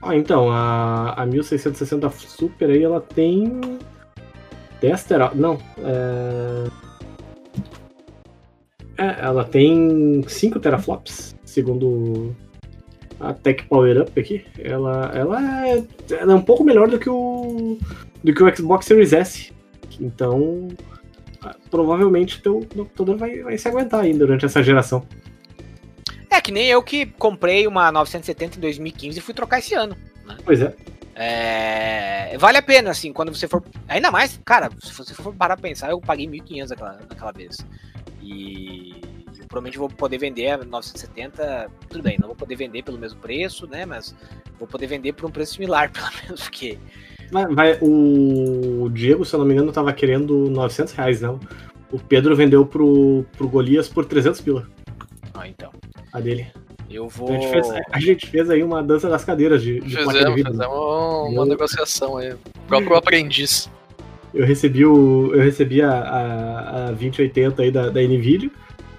Ah, então, a, a 1660 Super aí, ela tem 10 tera... Não, é... é... Ela tem 5 teraflops, segundo a Tech Power Up aqui. Ela, ela, é, ela é um pouco melhor do que o do que o Xbox Series S. Então, provavelmente teu computador vai, vai se aguentar ainda durante essa geração. É que nem eu que comprei uma 970 em 2015 e fui trocar esse ano. Pois é. É, vale a pena, assim, quando você for. Ainda mais, cara, se você for parar pra pensar, eu paguei 1.500 naquela, naquela vez. E provavelmente vou poder vender a 970. Tudo bem, não vou poder vender pelo mesmo preço, né? Mas vou poder vender por um preço similar, (laughs) pelo menos, porque. Vai, vai- o Diego, se eu não me engano, tava querendo 900 reais, não. O Pedro vendeu pro, pro Golias por 300 pila, Ah, então. a dele. Eu vou. A gente, fez, a gente fez aí uma dança das cadeiras de, de placa de Fizemos, vídeo. fizemos uma Eu- negociação aí. O próprio aprendiz. Eu recebi, o, eu recebi a, a, a 2080 aí da, da NVIDIA,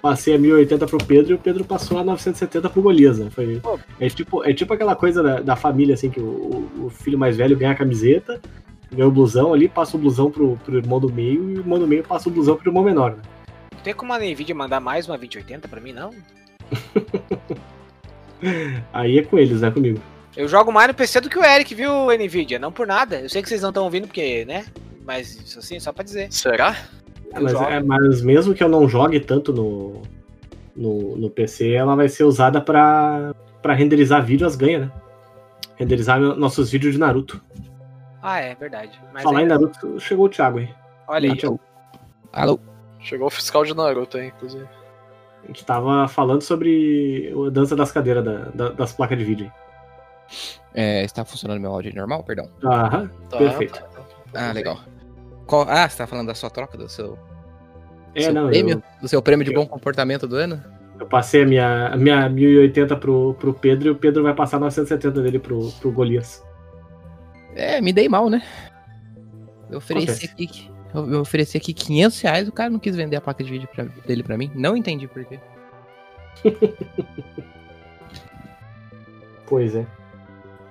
passei a 1080 pro Pedro e o Pedro passou a 970 pro Golias, né? Foi, é, tipo, é tipo aquela coisa da, da família, assim, que o, o- filho mais velho ganha a camiseta, ganha o blusão ali, passa o blusão pro, pro irmão do meio e o irmão do meio passa o blusão pro irmão menor, né? Tem como a Nvidia mandar mais uma 2080 pra mim, não? (laughs) Aí é com eles, né? Comigo. Eu jogo mais no PC do que o Eric, viu, Nvidia? Não por nada. Eu sei que vocês não estão ouvindo porque, né? Mas isso assim, só pra dizer. Será? Mas, é, mas mesmo que eu não jogue tanto no, no, no PC, ela vai ser usada pra, pra renderizar vídeo, as ganha, né? Renderizar no- nossos vídeos de Naruto. Ah, é verdade. Mas Falar é- em Naruto, chegou o Thiago aí. Olha aí. Thiago. Alô? Chegou o fiscal de Naruto aí, inclusive. A gente tava falando sobre a dança das cadeiras da- da- das placas de vídeo. aí. É, está funcionando meu áudio normal? Perdão. Aham, Tá, perfeito. tá. Ah, legal. Qual- ah, você tá falando da sua troca, do seu, É, seu não, prêmio? eu, Do seu prêmio de bom comportamento do ano? eu passei a minha, a minha 1080 pro, pro Pedro e o Pedro vai passar 970 dele pro, pro Golias. É, me dei mal, né? Eu ofereci aqui, eu, ofereci aqui 500 reais, o cara não quis vender a placa de vídeo pra- dele pra mim. Não entendi por quê. (laughs) Pois é.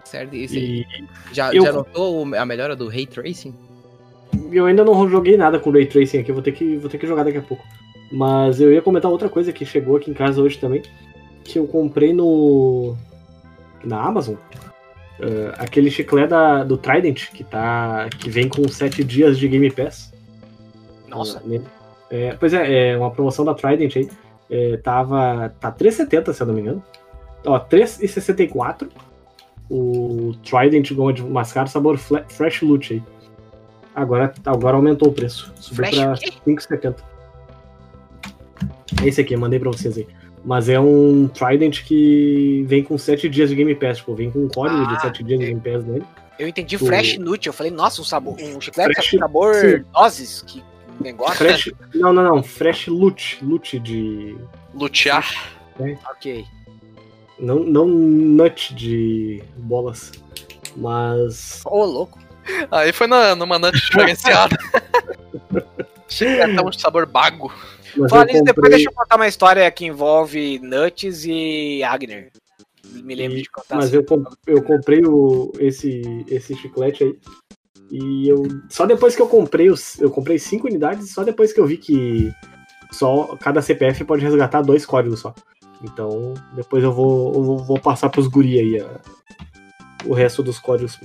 Certo, e você E já, eu- já notou a melhora do Ray Tracing? Eu ainda não joguei nada com Ray Tracing aqui, vou ter que, vou ter que jogar daqui a pouco. Mas eu ia comentar outra coisa que chegou aqui em casa hoje também, que eu comprei no na Amazon. eh, aquele chiclete da, do Trident, que, tá, que vem com 7 dias de Game Pass. Nossa. Nele. É, pois é, é uma promoção da Trident aí. É, tava. Tá 3,70, se eu não me engano. Ó, 3,64. O Trident Goma de Mascara sabor Fresh Loot aí. Agora, agora aumentou o preço. Subiu Fresh pra o quê? 5,70. É esse aqui, eu mandei pra vocês aí. Mas é um Trident que vem com 7 dias de Game Pass. Tipo, vem com um código Ah, de 7 dias de Game Pass nele. Eu entendi O- Fresh Nut. Eu falei, nossa, um sabor. Um chiclete Fresh- sabor sim. nozes. Que negócio. Fresh. não, não, não. Fresh Loot. Loot de. Lutear. ok. Não, não nut de bolas. Mas. Ô, louco. Aí foi na, numa nut (laughs) diferenciada. Chicletão de sabor bago. mas Fala nisso, depois comprei- deixa eu contar uma história que envolve Nuts e Agner. Me lembro E- de contar. Mas assim. eu, com- eu comprei o, esse, esse chiclete aí. E eu. Só depois que eu comprei os. Eu comprei cinco unidades, só depois que eu vi que só cada CPF pode resgatar dois códigos só. Então, depois eu vou, eu vou, vou passar pros guri aí a- o resto dos códigos.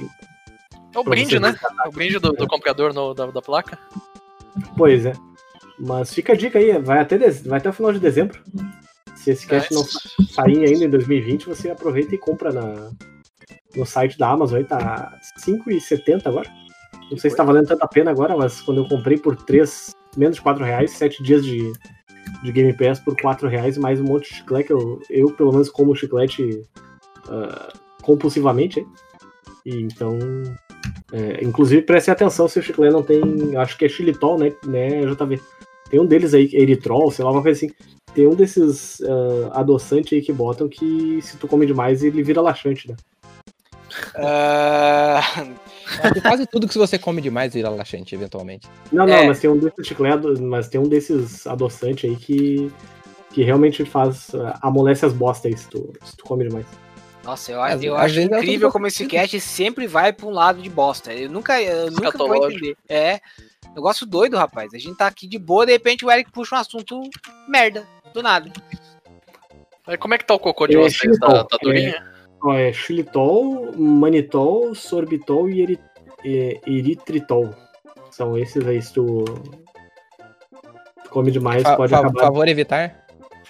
É o brinde, né? É o brinde do, do comprador no- da, da placa. Pois é. Mas fica a dica aí, vai até, dez- vai até o final de dezembro. Se esse cast não sair ainda em 2020, você aproveita e compra na, no site da Amazon aí, tá 5,70 agora. Não sei se tá valendo tanta pena agora, mas quando eu comprei por 3, menos de 4 reais, 7 dias de, de Game Pass por 4 reais, mais um monte de chiclete, eu, eu pelo menos como chiclete ah, compulsivamente. hein? E então, é, inclusive prestem atenção se o chiclete não tem, acho que é xilitol, né, né, JV? Tem um deles aí, eritrol, sei lá, uma coisa assim. Tem um desses ah, adoçantes aí que botam que se tu come demais ele vira laxante, né? Ah, (laughs) É, quase tudo que você come demais vira laxante, eventualmente. Não, não, É. mas tem um desses chicletes, mas tem um desses adoçantes aí que, que realmente faz. ah, amolece as bostas aí se tu, se tu come demais. Nossa, eu, Às- eu às acho é incrível como esse cast sempre vai pra um lado de bosta. Eu nunca, eu nunca vou entender. É, negócio doido, rapaz. A gente tá aqui de boa, de repente o Eric puxa um assunto merda, do nada. Aí como é que tá o cocô de É, vocês? Tá, tá durinho? Ó, é xilitol, manitol, sorbitol e eri, e- eritritol. São esses aí, se tu. come demais, Fa- pode fa- acabar. favor evitar.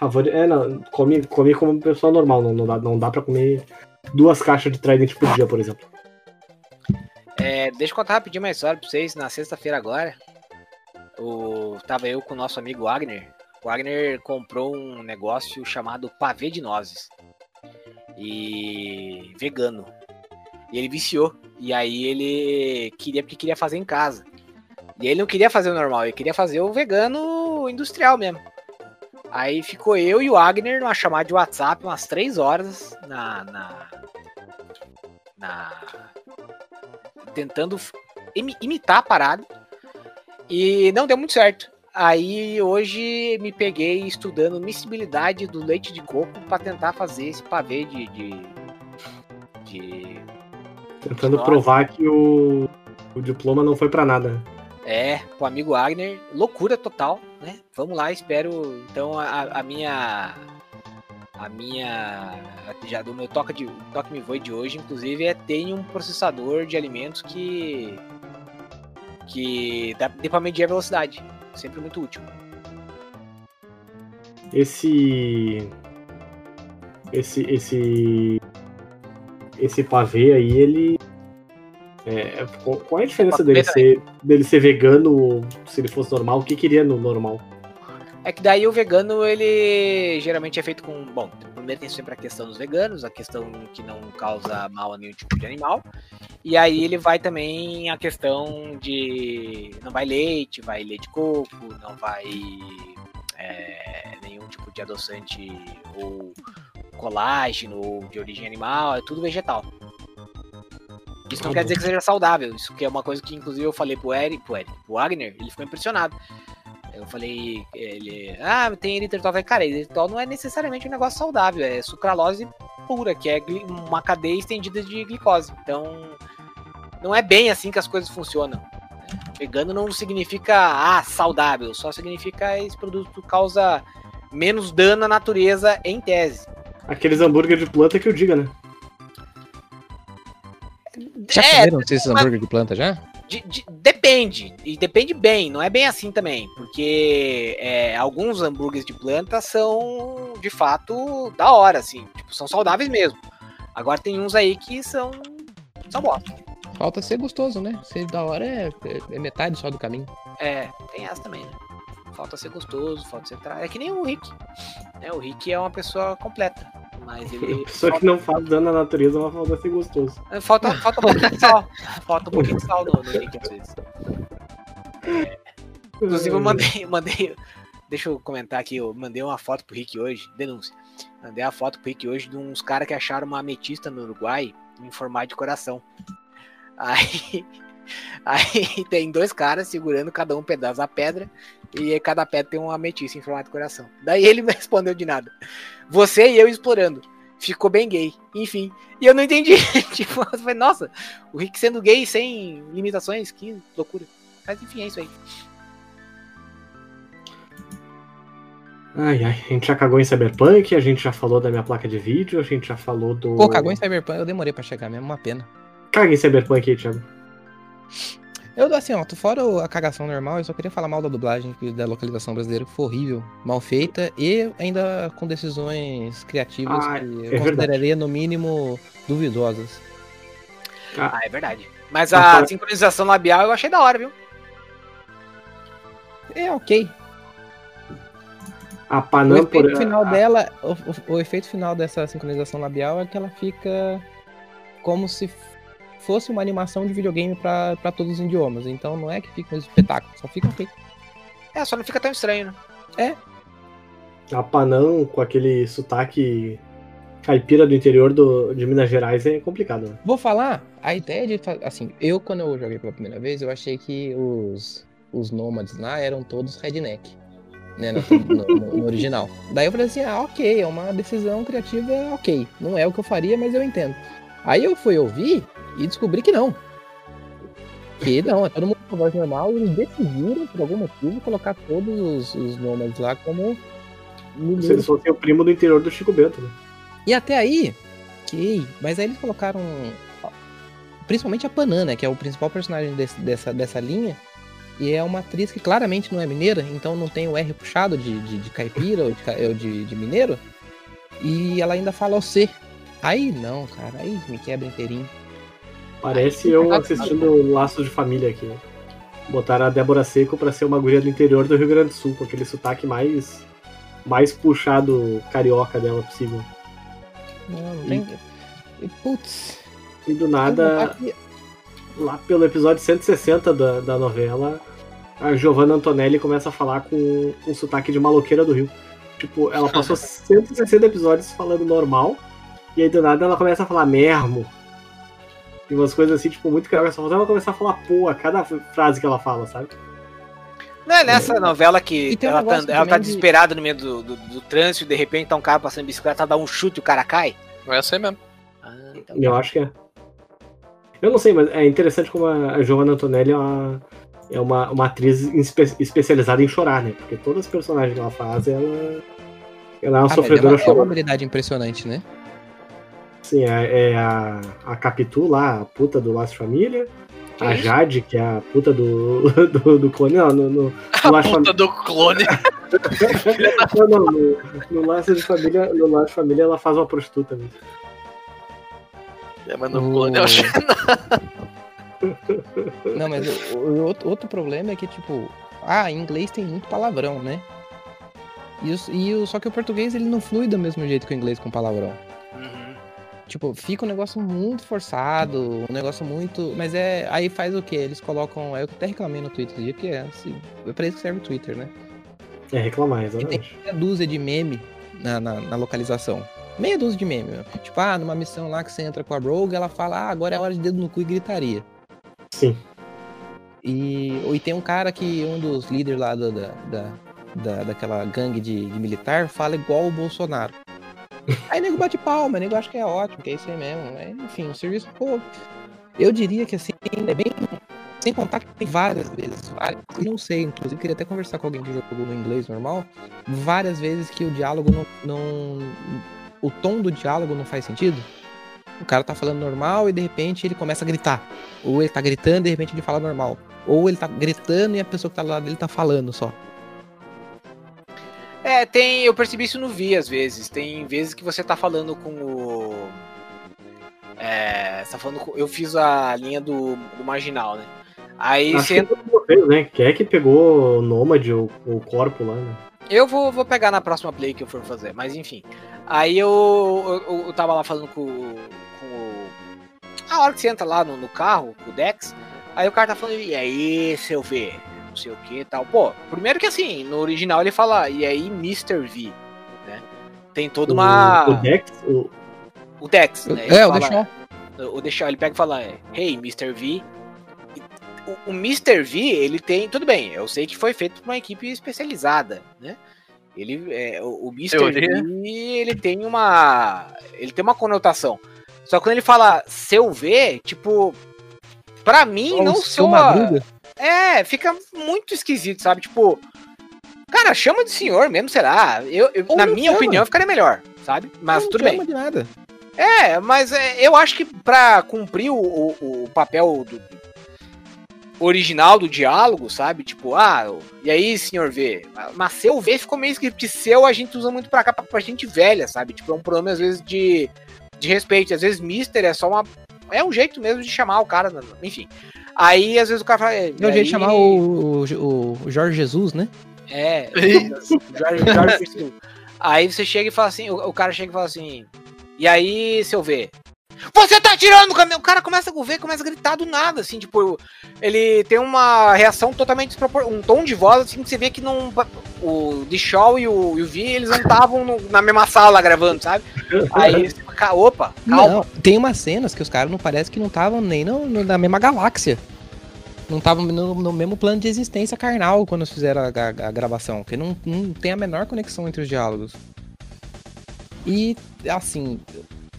Favor, é, não, come, come como pessoa normal, não, não, dá, não dá pra comer duas caixas de Trident por dia, por exemplo. É, deixa eu contar rapidinho uma história pra vocês. Na sexta-feira agora, o, tava eu com o nosso amigo Wagner. O Wagner comprou um negócio chamado pavê de nozes. E vegano. E ele viciou. E aí ele queria porque queria fazer em casa. E ele não queria fazer o normal, ele queria fazer o vegano industrial mesmo. Aí ficou eu e o Wagner numa chamada de WhatsApp umas três horas na. na, na tentando imitar a parada. E não deu muito certo. Aí hoje me peguei estudando miscibilidade do leite de coco para tentar fazer esse pavê de. de, de- Tentando Nossa. provar que o, o diploma não foi pra nada. É, pro amigo Wagner. Loucura total, né? Vamos lá, espero. Então a, a minha. A minha. Já do meu toque de toque me voe de hoje, inclusive, é ter um processador de alimentos que. que dá, dê pra medir a velocidade. Sempre muito útil. Esse. Esse. Esse. Esse pavê aí, ele. É, qual qual é a diferença dele ser, dele ser vegano se ele fosse normal? O que queria no normal? É que daí o vegano, ele geralmente é feito com. Bom, primeiro tem sempre a questão dos veganos, a questão que não causa mal a nenhum tipo de animal. E aí ele vai também a questão de. Não vai leite, vai leite de coco, não vai é, nenhum tipo de adoçante ou colágeno ou de origem animal, é tudo vegetal. Isso não Tá quer dizer que seja saudável, isso que é uma coisa que inclusive eu falei pro Eric, pro Eric, pro Wagner, ele ficou impressionado. Eu falei, ele, ah, tem eritritol. Eu falei, cara, eritritol não é necessariamente um negócio saudável, é sucralose pura, que é uma cadeia estendida de glicose. Então, não é bem assim que as coisas funcionam. Vegano não significa, ah, saudável, só significa esse produto causa menos dano à natureza em tese. Aqueles hambúrguer de planta que eu diga, né? Já É, comeram esses hambúrguer de planta já? De- de- depende, e depende bem, não é bem assim também, porque é, alguns hambúrgueres de planta são de fato da hora, assim, tipo, são saudáveis mesmo. Agora tem uns aí que são. são bosta. Falta ser gostoso, né? Ser da hora é, é- é metade só do caminho. É, tem essa também, né? Falta ser gostoso, falta ser. Tra... É que nem o Rick. Né? O Rick é uma pessoa completa. Mas (laughs) ele. Pessoa que não faz dano à natureza, mas falta ser gostoso. Falta, falta um pouquinho de sal. Falta um pouquinho de sal no, no Rick às vezes. Inclusive, eu mandei, mandei. Deixa eu comentar aqui, eu mandei uma foto pro Rick hoje, denúncia. Mandei a foto pro Rick hoje de uns caras que acharam uma ametista no Uruguai em formato de coração. Aí, (laughs) aí tem dois caras segurando cada um pedaço da pedra e cada pedra tem uma ametista em formato de coração. Daí ele (laughs) me respondeu de nada. Você e eu explorando. Ficou bem gay. Enfim. E eu não entendi. (laughs) tipo, eu falei, nossa, o Rick sendo gay sem limitações, que loucura. Mas enfim, é isso aí. Ai, ai, a gente já cagou em Cyberpunk, a gente já falou da minha placa de vídeo, a gente já falou do. Pô, cagou em Cyberpunk, eu demorei pra chegar mesmo, uma pena. Caga em Cyberpunk aí, Thiago. Eu, assim, ó, tô fora o- a cagação normal, eu só queria falar mal da dublagem, da localização brasileira, que foi horrível, mal feita, e ainda com decisões criativas Ah, que eu é verdade. consideraria, no mínimo, duvidosas. Ah, é verdade. Mas a sincronização labial eu achei da hora, viu? É ok. A O Panam efeito por. final dela, o, o- o efeito final dessa sincronização labial é que ela fica como se fosse uma animação de videogame pra pra todos os idiomas. Então não é que fica um espetáculo, só fica ok. É, só não fica tão estranho, né? A Panam com aquele sotaque caipira do interior do, de Minas Gerais é complicado, né? Vou falar, a ideia de. Assim, eu quando eu joguei pela primeira vez, eu achei que os, os nômades lá eram todos redneck. Né, no- no- no original. Daí eu falei assim, ah, ok, é uma decisão criativa, ok. Não é o que eu faria, mas eu entendo. Aí eu fui ouvir e descobri que não. Que não, é todo mundo com voz normal e eles decidiram, por algum motivo, colocar todos os, os nômades lá como Se mineiros eles fossem o primo do interior do Chico Bento, né? e até aí, ok. Mas aí eles colocaram. Principalmente a Panana, que é o principal personagem desse- dessa, dessa linha. E é uma atriz que claramente não é mineira, então não tem o R puxado de, de, de caipira ou de, ou de, de mineiro. E ela ainda fala o C. Aí não, cara, aí me quebra inteirinho. Parece eu assistindo Laços de Família aqui. Botaram a Débora Seco pra ser uma guria do interior do Rio Grande do Sul, com aquele sotaque mais, mais puxado carioca dela possível. Não, não tem. E, Putz. E do nada, lá pelo episódio 160 da, da novela, a Giovanna Antonelli começa a falar com um sotaque de maloqueira do Rio. Tipo, ela passou (laughs) 160 episódios falando normal, e aí do nada ela começa a falar mermo. E umas coisas assim, tipo, muito carioca. Só faltava ela começar a falar pô a cada frase que ela fala, sabe? Não é nessa novela que um ela, tá, ela tá de- desesperada no meio do, do, do trânsito e de repente tá um cara passando bicicleta, dá um chute e o cara cai? Não é assim mesmo. Ah, então. Eu acho que é. Eu não sei, mas é interessante como a Giovanna Antonelli é uma, é uma, uma atriz espe- especializada em chorar, né? Porque todas as personagens que ela faz, ela, ela é uma Ah, é sofredora uma, é uma habilidade impressionante, né? Sim, é, é a, a Capitu lá, a puta do Laço Família. Que a isso? Jade, que é a puta do, (laughs) do, do clone. Não, no, no, (laughs) no A Laço puta do clone. (laughs) Não, não, no, no Laço de Família, no Laço de Família ela faz uma prostituta mesmo. É, mas no O- clone eu acho Não, mas o, o outro, outro problema é que, tipo, ah, em inglês tem muito palavrão, né? E, os- e o, só que o português ele não flui do mesmo jeito que o inglês com palavrão. Tipo, fica um negócio muito forçado, um negócio muito. Mas é. Aí faz o quê? Eles colocam. Eu até reclamei no Twitter esse dia, que é assim. É pra isso que serve o Twitter, né? É reclamar, exatamente. Meia dúzia de meme na, na, na localização. Meia dúzia de meme, meu. Tipo, ah, numa missão lá que você entra com a Rogue, ela fala, ah, agora é hora de dedo no cu e gritaria. Sim. E, e tem um cara que um dos líderes lá da, da, da- daquela gangue de, de militar fala igual o Bolsonaro. Aí nego bate palma, nego acha que é ótimo, que é isso aí mesmo. É, enfim, o serviço, pô, eu diria que assim, é bem. Sem contar que tem várias vezes, várias, não sei, inclusive queria até conversar com alguém que jogou no inglês normal, várias vezes que o diálogo não, não. O tom do diálogo não faz sentido. O cara tá falando normal e de repente ele começa a gritar. Ou ele tá gritando e de repente ele fala normal. Ou ele tá gritando e a pessoa que tá do lado dele tá falando só. É, tem. Eu percebi isso no Vi às vezes. Tem vezes que você tá falando com o. É. Você tá falando com, eu fiz a linha do, do marginal, né? Aí Acho você que entra. fez, né? Quem é que pegou o Nômade, o, o corpo lá, né? Eu vou, vou pegar na próxima play que eu for fazer, mas enfim. Aí eu, eu, eu tava lá falando com, o- com o. A hora que você entra lá no, no carro, com o Dex, aí o cara tá falando, e aí, seu V? Não sei o que e tal. Pô, primeiro que assim, no original ele fala, e aí, Mr. V, né? Tem toda uma. O, o Dex, o, O Dex, né? Ele É, o fala- Deixou. o Deixar, ele pega e fala, é, hey, Mr. V. O, o Mr. V, ele tem. Tudo bem, eu sei que foi feito por uma equipe especializada, né? Ele, é, o, o Mr. Teoria. V, ele tem uma. Ele tem uma conotação. Só que quando ele fala seu V, tipo. Pra mim, não o soa. Madruga. É, fica muito esquisito, sabe? Tipo. Cara, chama de senhor mesmo, será? Eu, eu- na minha chama. opinião, ficaria melhor, sabe? Mas Não tudo bem. de nada. É, mas é, eu acho que pra cumprir o, o, o papel do, original do diálogo, sabe? Tipo, ah, e aí, senhor V? Mas seu V ficou meio esquisito, porque seu a gente usa muito pra cá, pra, pra gente velha, sabe? Tipo, é um problema às vezes de, de respeito. Às vezes Mister é só uma. É um jeito mesmo de chamar o cara, enfim. Aí, às vezes o cara fala. É É jeito de chamar o, o, o Jorge Jesus, né? É. (laughs) Jorge, Jorge Cristo. Aí você chega e fala assim, o, o cara chega e fala assim, e aí, seu V? Você tá tirando o caminhão! O cara começa a ver, começa a gritar do nada, assim, tipo, ele tem uma reação totalmente despropor... um tom de voz, assim, que você vê que não. O Shaw e o, e o Vi, eles não estavam na mesma sala gravando, sabe? Aí (laughs) você fala, "Ca- opa, calma. Não, tem umas cenas que os caras não parece que não estavam nem no, no- na mesma galáxia. Não estavam no, no mesmo plano de existência carnal quando fizeram a, a- a gravação. Porque não, não tem a menor conexão entre os diálogos. E, assim,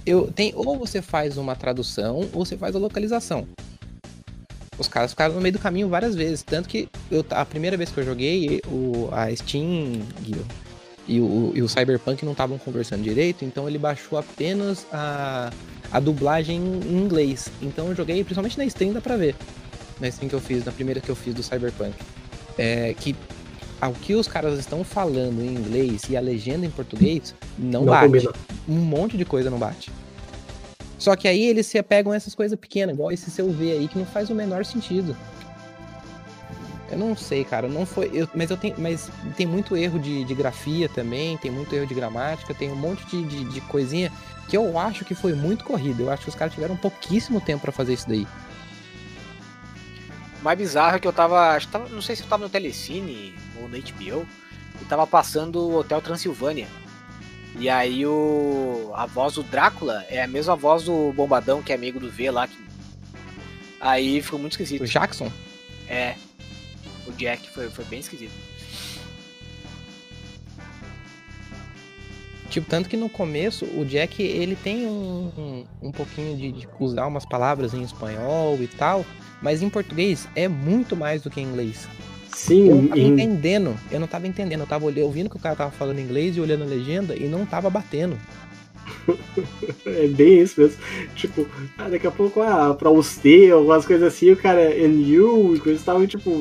eu, tem, ou você faz uma tradução ou você faz a localização. Os caras ficaram no meio do caminho várias vezes. Tanto que eu, a primeira vez que eu joguei, o, a Steam e o, e o Cyberpunk não estavam conversando direito, então ele baixou apenas a, a dublagem em inglês. Então eu joguei, principalmente na stream, dá pra ver. na stream que eu fiz, na primeira que eu fiz do Cyberpunk. É que ao que os caras estão falando em inglês e a legenda em português não, Não bate. combina. Um monte de coisa não bate. Só que aí eles se apegam a essas coisas pequenas, igual esse seu V aí, que não faz o menor sentido. Eu não sei, cara, não foi. eu- mas eu tenho. Mas tem muito erro de, de grafia também, tem muito erro de gramática, tem um monte de, de, de coisinha que eu acho que foi muito corrido. Eu acho que os caras tiveram pouquíssimo tempo pra fazer isso daí. O mais bizarro é que eu tava, que tava. Não sei se eu tava no Telecine ou no HBO. E tava passando o Hotel Transilvânia. E aí o. A voz do Drácula é a mesma voz do Bombadão, que é amigo do V lá. Que... Aí ficou muito esquisito. O Jackson, É. O Jack foi, foi bem esquisito. Tipo, tanto que no começo o Jack ele tem um, um, um pouquinho de, de usar umas palavras em espanhol e tal, mas em português é muito mais do que em inglês. Sim, Eu não tava em- entendendo, eu não tava entendendo, eu tava ouvindo que o cara tava falando inglês e olhando a legenda e não tava batendo. (laughs) é bem isso mesmo. Tipo, ah, daqui a pouco, ah, pra você, algumas coisas assim, o cara, and you, e coisas estavam tipo,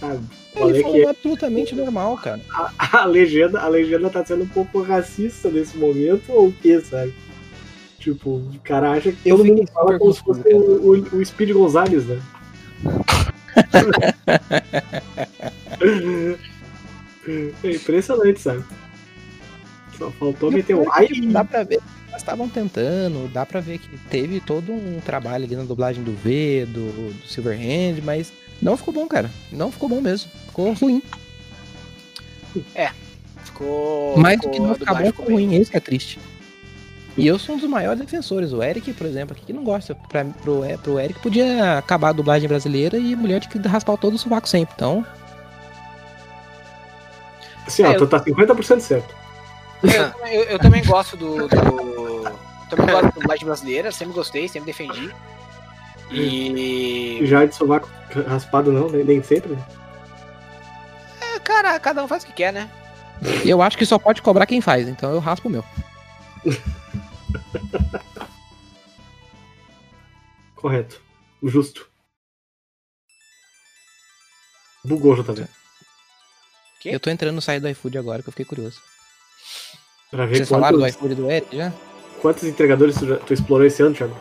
ah, Ele é falou que é? absolutamente normal, cara. A legenda, a legenda tá sendo um pouco racista nesse momento, ou o que, sabe? Tipo, o cara acha que Eu todo mundo fala como se fosse o, o, o Speed Gonzalez, né? É impressionante, sabe? Só faltou E o meter um é ai. Dá pra ver, elas estavam tentando, dá pra ver que teve todo um trabalho ali na dublagem do V, do, do Silverhand, mas não ficou bom, cara. Não ficou bom mesmo. Ficou ruim. Ficou. Mais do que não ficar bom, ficou ruim. Esse que é triste. E eu sou um dos maiores defensores. O Eric, por exemplo, aqui que não gosta. Pra, pro, é, pro Eric podia acabar a dublagem brasileira e a mulher tinha que raspar todo o sovaco sempre. Então, Assim, ó, É, tu tá 50% certo. Eu, eu- eu também gosto do. do eu também gosto da dublagem brasileira, sempre gostei, sempre defendi. E. Já de sovaco raspado não, nem, nem sempre. né? é, Cara, cada um faz o que quer, né? eu acho que só pode cobrar quem faz. Então eu raspo o meu. (laughs) Correto. Justo. Bugou, JV. Quê? Eu tô entrando no site do iFood agora que eu fiquei curioso. Pra ver Vocês falaram do quantos, iFood do Eric já? quantos entregadores tu, já- tu explorou esse ano, Thiago.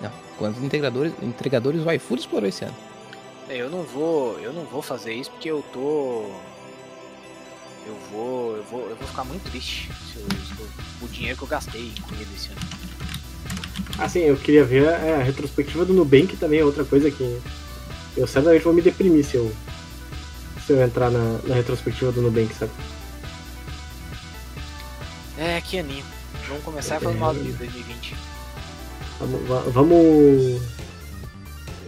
Não. Quantos integradores, entregadores o iFood explorou esse ano? Eu não vou. Eu não vou fazer isso porque eu tô. Eu vou. Eu vou, eu vou ficar muito triste se eu- se eu- o dinheiro que eu gastei em comida esse ano. Assim, eu queria ver é, a retrospectiva do Nubank também, é outra coisa que eu certamente vou me deprimir se eu, se eu entrar na, na retrospectiva do Nubank, sabe? É, que aninho. Vamos começar falando mal de 2020. Vamos. va- Vamos,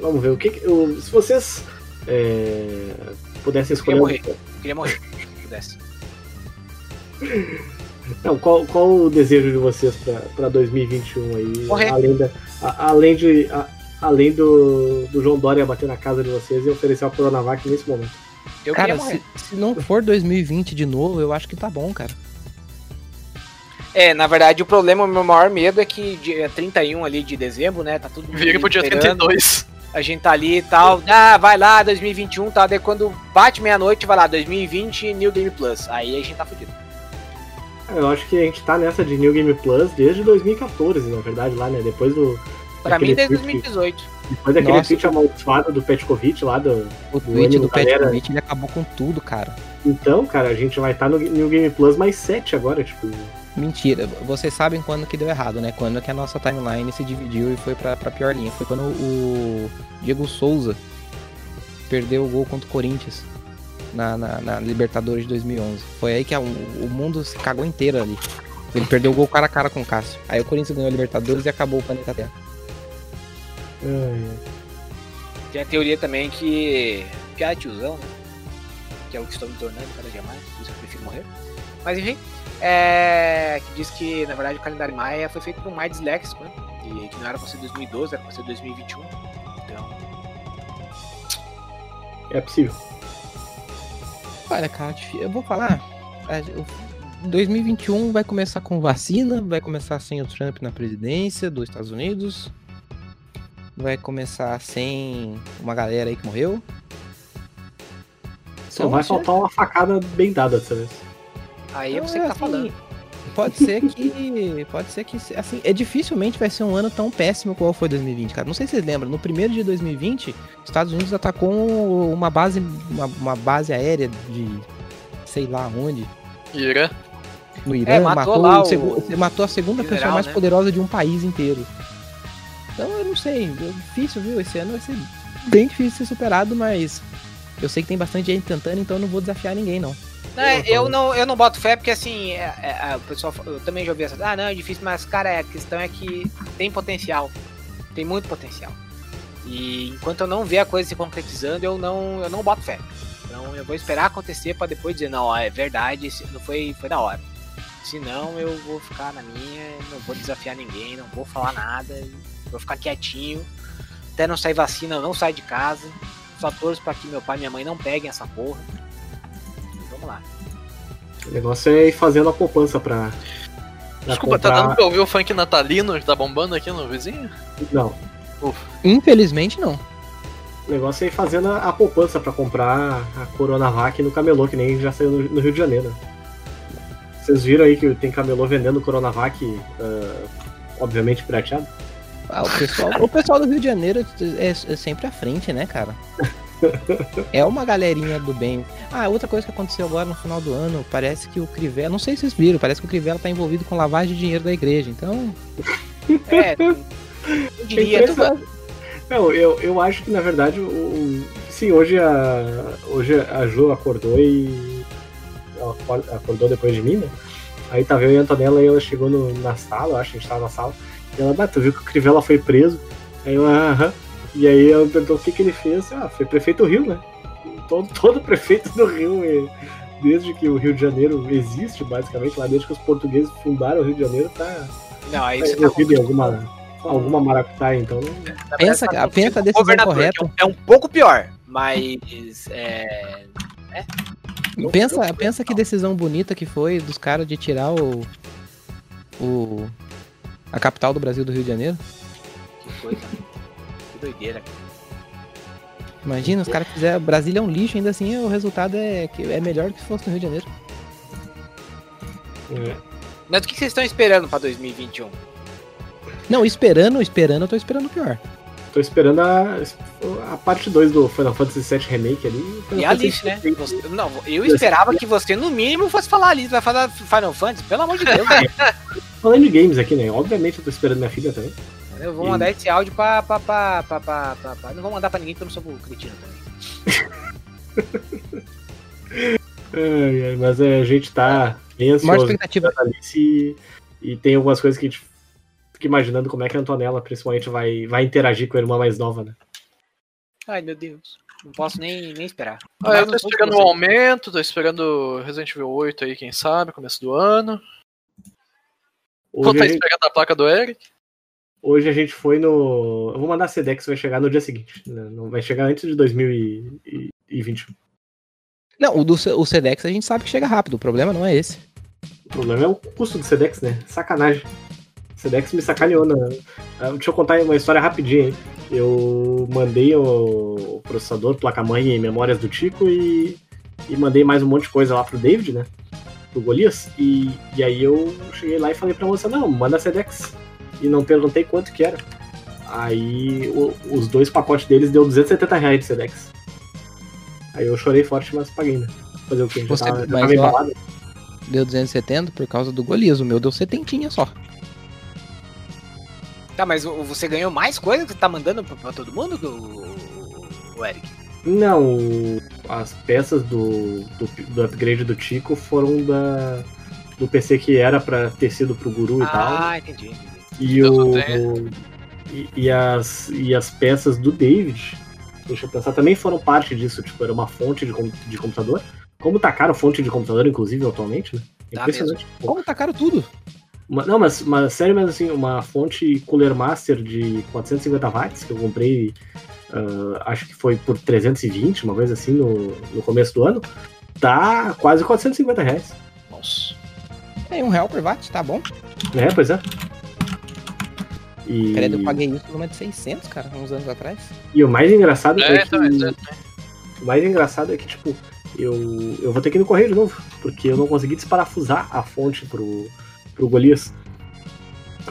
vamos ver o que. que- se vocês é, pudessem escolher. morrer. Eu queria morrer, se pudesse. (laughs) Não, qual, qual o desejo de vocês pra, pra 2021 aí? Morrer. Além, da, a- além, de, a- além do, do João Dória bater na casa de vocês e oferecer a Coronavac nesse momento. Eu cara, se, se não for 2020 de novo, eu acho que tá bom, cara. É, na verdade, o problema, o meu maior medo é que dia 31 ali de dezembro, né? Tá tudo Vira pro dia esperando. 32. A gente tá ali e tal. Ah, vai lá, 2021 tal. Daí quando bate meia-noite, vai lá, 2020 New Game Plus. Aí a gente tá fudido. Eu acho que a gente tá nessa de New Game Plus desde 2014, na verdade, lá, né? Depois do. Pra mim, desde tweet- 2018. Depois daquele Nossa. tweet amaldiçoado do Petkovic lá do. O Do tweet ânimo, do galera. Covid, ele acabou com tudo, cara. Então, cara, a gente vai estar no New Game Plus mais 7 agora, tipo. Mentira, vocês sabem quando que deu errado, né? Quando que a nossa timeline se dividiu e foi pra, pra pior linha. Foi quando o Diego Souza perdeu o gol contra o Corinthians na, na, na Libertadores de 2011. Foi aí que a- o, mundo se cagou inteiro ali. Ele perdeu o gol cara a cara com o Cássio. Aí o Corinthians ganhou a Libertadores e acabou o planeta Terra. Tem a teoria também que. Que é tiozão, né? Que é o que estou me tornando cada dia mais, por isso que eu prefiro morrer. Mas enfim, é. Que diz que na verdade o calendário Maia foi feito por um Maia disléxico, né? E que não era pra ser 2012, era pra ser 2021. Então. é possível. Olha, cara, eu vou falar. a- o- 2021 vai começar com vacina, vai começar sem o Trump na presidência dos Estados Unidos. vai começar sem uma galera aí que morreu. Só vai faltar uma facada bem dada dessa vez. Aí é você que tá assim, falando. Pode ser que. Pode ser que. Assim, é dificilmente vai ser um ano tão péssimo qual foi 2020, cara. Não sei se vocês lembram, no primeiro de 2020, os Estados Unidos atacou uma base. Uma, uma base aérea de. sei lá onde. Irã. No Irã, É, matou matou, o o matou a segunda pessoa general, mais né? poderosa de um país inteiro. Então eu não sei, é difícil, viu? Esse ano vai ser bem difícil ser superado, mas eu sei que tem bastante gente tentando, então eu não vou desafiar ninguém, não. Não, é, eu, não, eu não boto fé porque assim, é- é- é, o pessoal, eu também já ouvi essa. Ah, não, é difícil, mas cara, é, a questão é que tem potencial. Tem muito potencial. E enquanto eu não ver a coisa se concretizando, eu não, eu não boto fé. Então eu vou esperar acontecer pra depois dizer, não, ó, é verdade, não foi, foi da hora. Senão eu vou ficar na minha, não vou desafiar ninguém, não vou falar nada, vou ficar quietinho. Até não sair vacina, eu não saio de casa. Só torço pra que meu pai e minha mãe não peguem essa porra. Vamos lá. O negócio é ir fazendo a poupança pra. pra Desculpa, tá comprar- dando pra ouvir o funk natalino que tá bombando aqui no vizinho? Não. Infelizmente não. O negócio é ir fazendo a, a poupança pra comprar a Coronavac no camelô, que nem já saiu no, no Rio de Janeiro. Vocês viram aí que tem camelô vendendo Coronavac, ah, obviamente pirateado? Ah, o, pessoal, o pessoal do Rio de Janeiro é, é sempre à frente, né, cara? (laughs) (laughs) É uma galerinha do bem. Ah, outra coisa que aconteceu agora no final do ano, parece que o Crivella, não sei se vocês viram, parece que o Crivella tá envolvido com lavagem de dinheiro da igreja. Então, (laughs) É, eu diria, Interessante. Não, eu, eu acho que na verdade o, o- sim, hoje a hoje a Ju acordou e ela acor- acordou depois de mim, né? Aí tava eu e a Antonella e ela chegou no- na sala, eu acho que a gente tava na sala. E ela, ah, tu viu que o Crivella foi preso? Aí eu, aham. E aí ela perguntou o que, que ele fez. Ah, foi prefeito do Rio, né? Todo, (laughs) todo prefeito do Rio, desde que o Rio de Janeiro existe, basicamente, lá desde que os portugueses fundaram o Rio de Janeiro, tá, não, aí você tá em alguma, alguma maracutaia, então pensa, tá pensa a com decisão governador, correta. que É um, é um pouco pior, mas é, Pensa, pensa que decisão bonita que foi dos caras de tirar o, o. a capital do Brasil do Rio de Janeiro. que coisa, doideira. Imagina, os caras fizeram. Brasília é um lixo, ainda assim o resultado é, que é melhor do que se fosse no Rio de Janeiro. é, Mas o que vocês estão esperando pra 2021? Não, esperando, esperando, eu tô esperando o pior. Tô esperando a, a parte 2 do Final Fantasy VII Remake ali. Final E a Fantasy Alice, né? Você- não, eu esperava que você, no mínimo, fosse falar Alice, vai falar Final Fantasy, pelo amor de Deus. né? (laughs) Falando de games aqui, né? Obviamente eu tô esperando minha filha também. Eu vou mandar esse áudio pra, pra, pra, pra, pra, pra- pra- Não vou mandar pra ninguém porque eu não sou cretino também. (laughs) Ai, mas é, a gente tá bem ansioso expectativa. Alice e, e tem algumas coisas que a gente fica imaginando como é que a Antonella, principalmente, vai, vai interagir com a irmã mais nova, né? Ai, meu Deus. Não posso nem, nem esperar. Ah, eu tô esperando um aumento, tô esperando Resident Evil 8 aí, quem sabe, começo do ano. Vou tá a, gente, esperando a placa do Eric. Hoje a gente foi no. Eu vou mandar a Sedex, vai chegar no dia seguinte. né? Não vai chegar antes de 2021. Não, o do o Sedex a gente sabe que chega rápido, o problema não é esse. O problema é o custo do Sedex, né? Sacanagem. O Sedex me sacaneou. Na... Ah, Deixa eu contar uma história rapidinha aí. Eu mandei o processador, placa-mãe e memórias do Tico e... e mandei mais um monte de coisa lá pro David, né? Pro Golias. E, e aí eu cheguei lá e falei pra moça, não, manda Sedex. E não perguntei quanto que era. Aí o- os dois pacotes deles deu 270 reais de Sedex. Aí eu chorei forte, mas paguei, né? Fazer o quê? Já Você- tava, já tava embalado. Deu 270 por causa do Golias, o meu deu setentinha só. Tá, mas você ganhou mais coisa que você tá mandando pra, pra todo mundo, o, o Eric? Não, o- as peças do, do, do upgrade do Tico foram da, do PC que era pra ter sido pro Guru e tal. Ah, entendi. E, o, e, e as, e as peças do David, deixa eu pensar, também foram parte disso. Tipo, era uma fonte de, de computador. Como tá caro fonte de computador, inclusive, atualmente, né? Tá Impressionante. Pô, Como tacaram tudo? uma- não, mas, mas sério mesmo assim, uma fonte Cooler Master de 450 watts que eu comprei, ah, acho que foi por 320, uma coisa assim, no, no começo do ano, tá quase 450 reais. Nossa. É um real por watt, tá bom? É, pois é. E, Credo, eu paguei isso numa de 600, cara, uns anos atrás. e o mais engraçado é, É, que. também, é. O mais engraçado é que, tipo, eu, eu vou ter que ir no correio de novo, porque eu não consegui desparafusar a fonte pro, pro Golias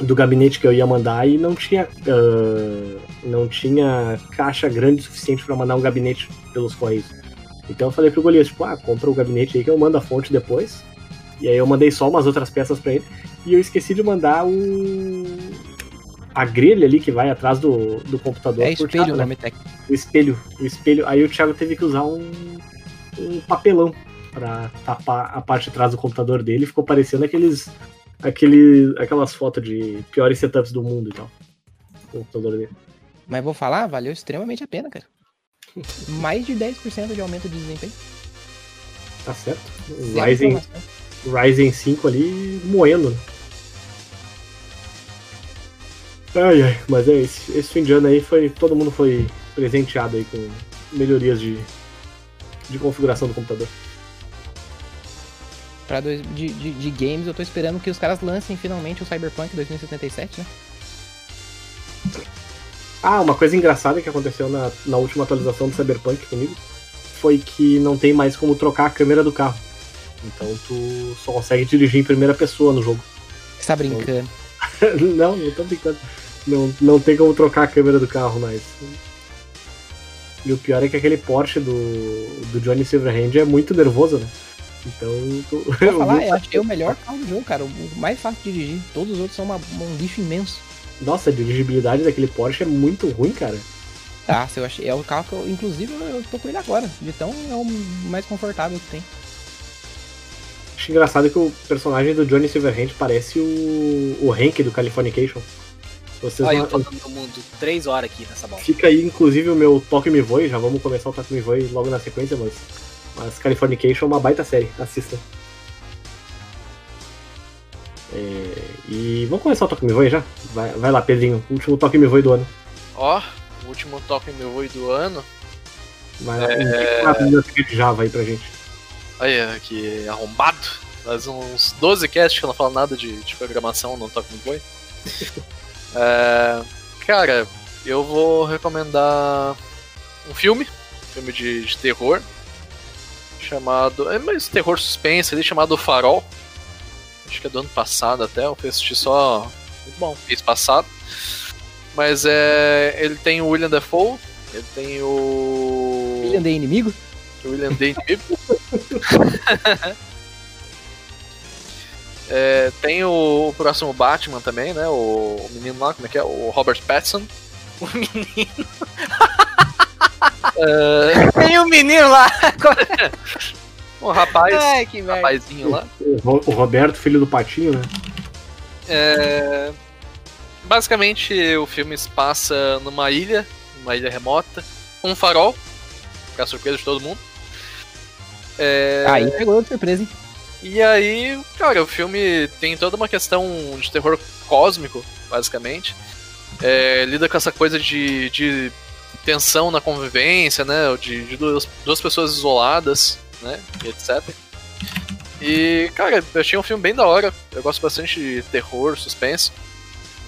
do gabinete que eu ia mandar e não tinha ah, não tinha caixa grande o suficiente para mandar um gabinete pelos correios. Então eu falei pro Golias, tipo, ah, compra o gabinete aí que eu mando a fonte depois. E aí eu mandei só umas outras peças para ele. E eu esqueci de mandar o. a grelha ali que vai atrás do, do computador. É espelho o né? nome técnico. o espelho, o espelho. Aí o Thiago teve que usar um, um papelão pra tapar a parte de trás do computador dele. Ficou parecendo aqueles, aquele, aquelas fotos de piores setups do mundo e tal. O computador dele. Mas vou falar, valeu extremamente a pena, cara. (laughs) Mais de 10% de aumento de desempenho. Tá certo? Ryzen. Ryzen 5 ali moendo. né? Ai, ai, mas é esse, esse fim de ano aí foi. Todo mundo foi presenteado aí com melhorias de, de configuração do computador. Pra dois, de, de, de games, eu tô esperando que os caras lancem finalmente o Cyberpunk 2077, né? Ah, uma coisa engraçada que aconteceu na, na última atualização do Cyberpunk comigo foi que não tem mais como trocar a câmera do carro. Então tu só consegue dirigir em primeira pessoa no jogo. Você tá brincando. (laughs) não, não tô brincando. Não, não tem como trocar a câmera do carro mais. E o pior é que aquele Porsche do, do Johnny Silverhand é muito nervoso, né? Então (laughs) tu. Vou falar, eu achei o melhor carro do jogo, cara. O mais fácil de dirigir. Todos os outros são uma- um lixo imenso. Nossa, a dirigibilidade daquele Porsche é muito ruim, cara. Ah, se eu achei. É o carro que eu, inclusive, eu tô com ele agora. De tão é o mais confortável que tem. Acho engraçado que o personagem do Johnny Silverhand parece o, o Hank do Californication. Vocês Olha, não- eu falando do mundo três horas aqui nessa bola. Fica aí, inclusive, o meu Toque Me Voe. Já vamos começar o Toque Me Voe logo na sequência, mas. Mas Californication é uma baita série. Assista. É, e vamos começar o Toque Me Voe já? Vai, vai lá, Pedrinho. Último Toque Me Voe do ano. Ó, o último toque meu Voe do ano. Vai lá. É... Biblioteca de Java aí pra gente. Olha que arrombado. Faz uns 12 casts que eu não falo nada de, de programação no Toque Me Voe. (laughs) É, cara, eu vou recomendar um filme, um filme de, de terror, chamado. É mais terror suspense ali, chamado Farol. Acho que é do ano passado até, eu fui assistir só. Muito bom, mês passado. Mas é. Ele tem o William Defoe, ele tem o. William de inimigo? William Day inimigo. (laughs) É, tem o, o próximo Batman também, né? O, o menino lá, como é que é? O Robert Pattinson. O menino. É, Tem um menino lá. o (laughs) rapaz, Ai, que rapazinho lá. O Ro- o Roberto, filho do Patinho, né? É, basicamente, o filme se passa numa ilha, numa ilha remota, com um farol, pra surpresa de todo mundo. É, Aí pegou de surpresa, hein? E aí, cara, o filme tem toda uma questão de terror cósmico, basicamente. É, lida com essa coisa de, de tensão na convivência, né? De, de duas, duas pessoas isoladas, né? E etc. E, cara, eu achei um filme bem da hora. Eu gosto bastante de terror, suspense.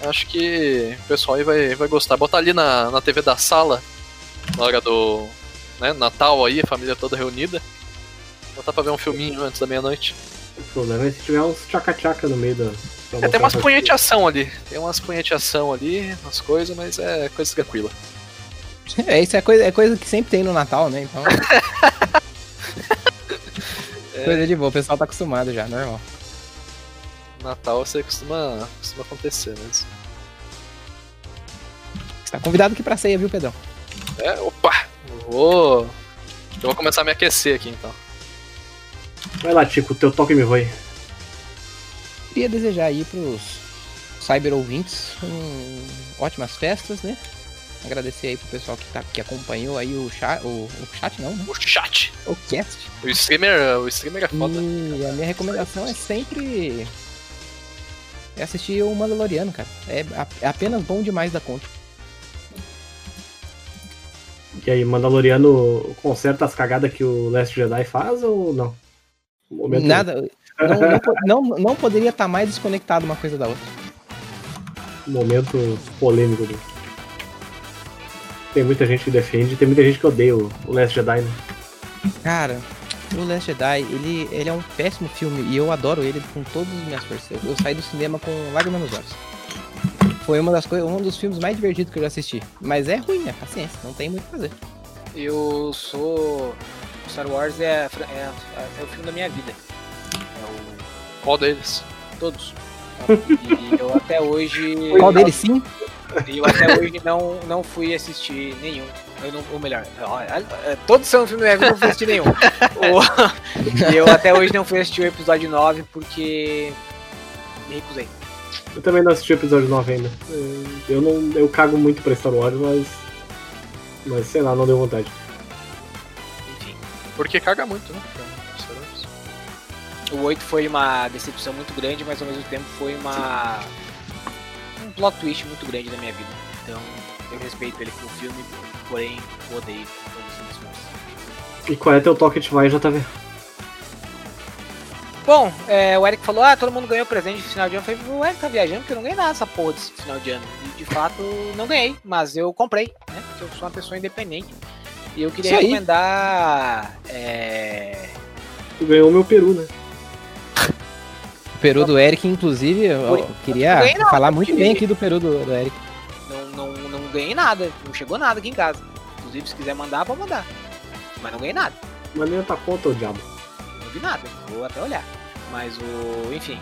Acho que o pessoal aí vai, vai gostar. Botar ali na, na TV da sala, na hora do né, Natal aí, a família toda reunida. Botar pra ver um filminho antes da meia-noite. O problema é se tiver uns tchaca-tchaca no meio da. É, tem umas punheteação ali. Tem umas punheteação ali, umas coisas, mas é coisa tranquila. É, isso é coisa, é coisa que sempre tem no Natal, né? Então. (laughs) Coisa de boa, o pessoal tá acostumado já, normal. Natal você costuma, costuma acontecer mesmo. Você tá convidado aqui pra ceia, viu, Pedrão? É, opa! Vou. Eu vou começar a me aquecer aqui então. Vai lá, Tico, teu Toque Me Voe. Queria desejar aí pros cyber ouvintes um, ótimas festas, né? Agradecer aí pro pessoal que, tá, que acompanhou aí o chat, o, o chat não, né? O chat! O cast. O streamer, o streamer é foda. E a minha recomendação é sempre é assistir o Mandaloriano, cara. É, é apenas bom demais da conta. E aí, Mandaloriano conserta as cagadas que o Last Jedi faz ou não? Momento- Nada. Não, não, não, não poderia estar mais desconectado uma coisa da outra. momento polêmico. Do... Tem muita gente que defende, tem muita gente que odeia o o Last Jedi, né? Cara, o Last Jedi, ele, ele é um péssimo filme e eu adoro ele com todas as minhas forças. Eu, eu saí do cinema com lágrimas nos olhos. Foi uma das coisas, um dos filmes mais divertidos que eu já assisti. Mas é ruim, é paciência, não tem muito o que fazer. Eu sou. Star Wars é, é, é o filme da minha vida. É o. Qual deles? Todos. (laughs) E eu até hoje. Qual deles sim? E eu até hoje não, não fui assistir nenhum. Eu não, ou melhor, é, todos são filmes da minha vida, eu não fui assistir nenhum. (laughs) E eu até hoje não fui assistir o episódio 9 porque me recusei. Eu também não assisti o episódio 9 ainda. Eu não. Eu cago muito pra Star Wars, mas. Mas sei lá, não deu vontade. Porque caga muito, né? O 8 foi uma decepção muito grande, mas ao mesmo tempo foi uma. um plot twist muito grande na minha vida. Então eu respeito ele como filme, porém eu odeio todos os filmes. E qual é teu toque de vai, JV? Bom, é, o Eric falou, ah, todo mundo ganhou presente de final de ano. Eu falei, o Eric tá viajando porque eu não ganhei nada essa porra desse final de ano. E de fato não ganhei, mas eu comprei, né? Porque eu sou uma pessoa independente. E eu queria recomendar. É... Tu ganhou o meu peru, né? O peru do Eric, inclusive, eu queria não, falar muito bem aqui do peru do, do Eric. Não, não, não ganhei nada, não chegou nada aqui em casa. Inclusive, se quiser mandar, pode mandar. Mas não ganhei nada. Mas nem tá conta, o diabo. Não vi nada, vou até olhar. Mas o. Enfim.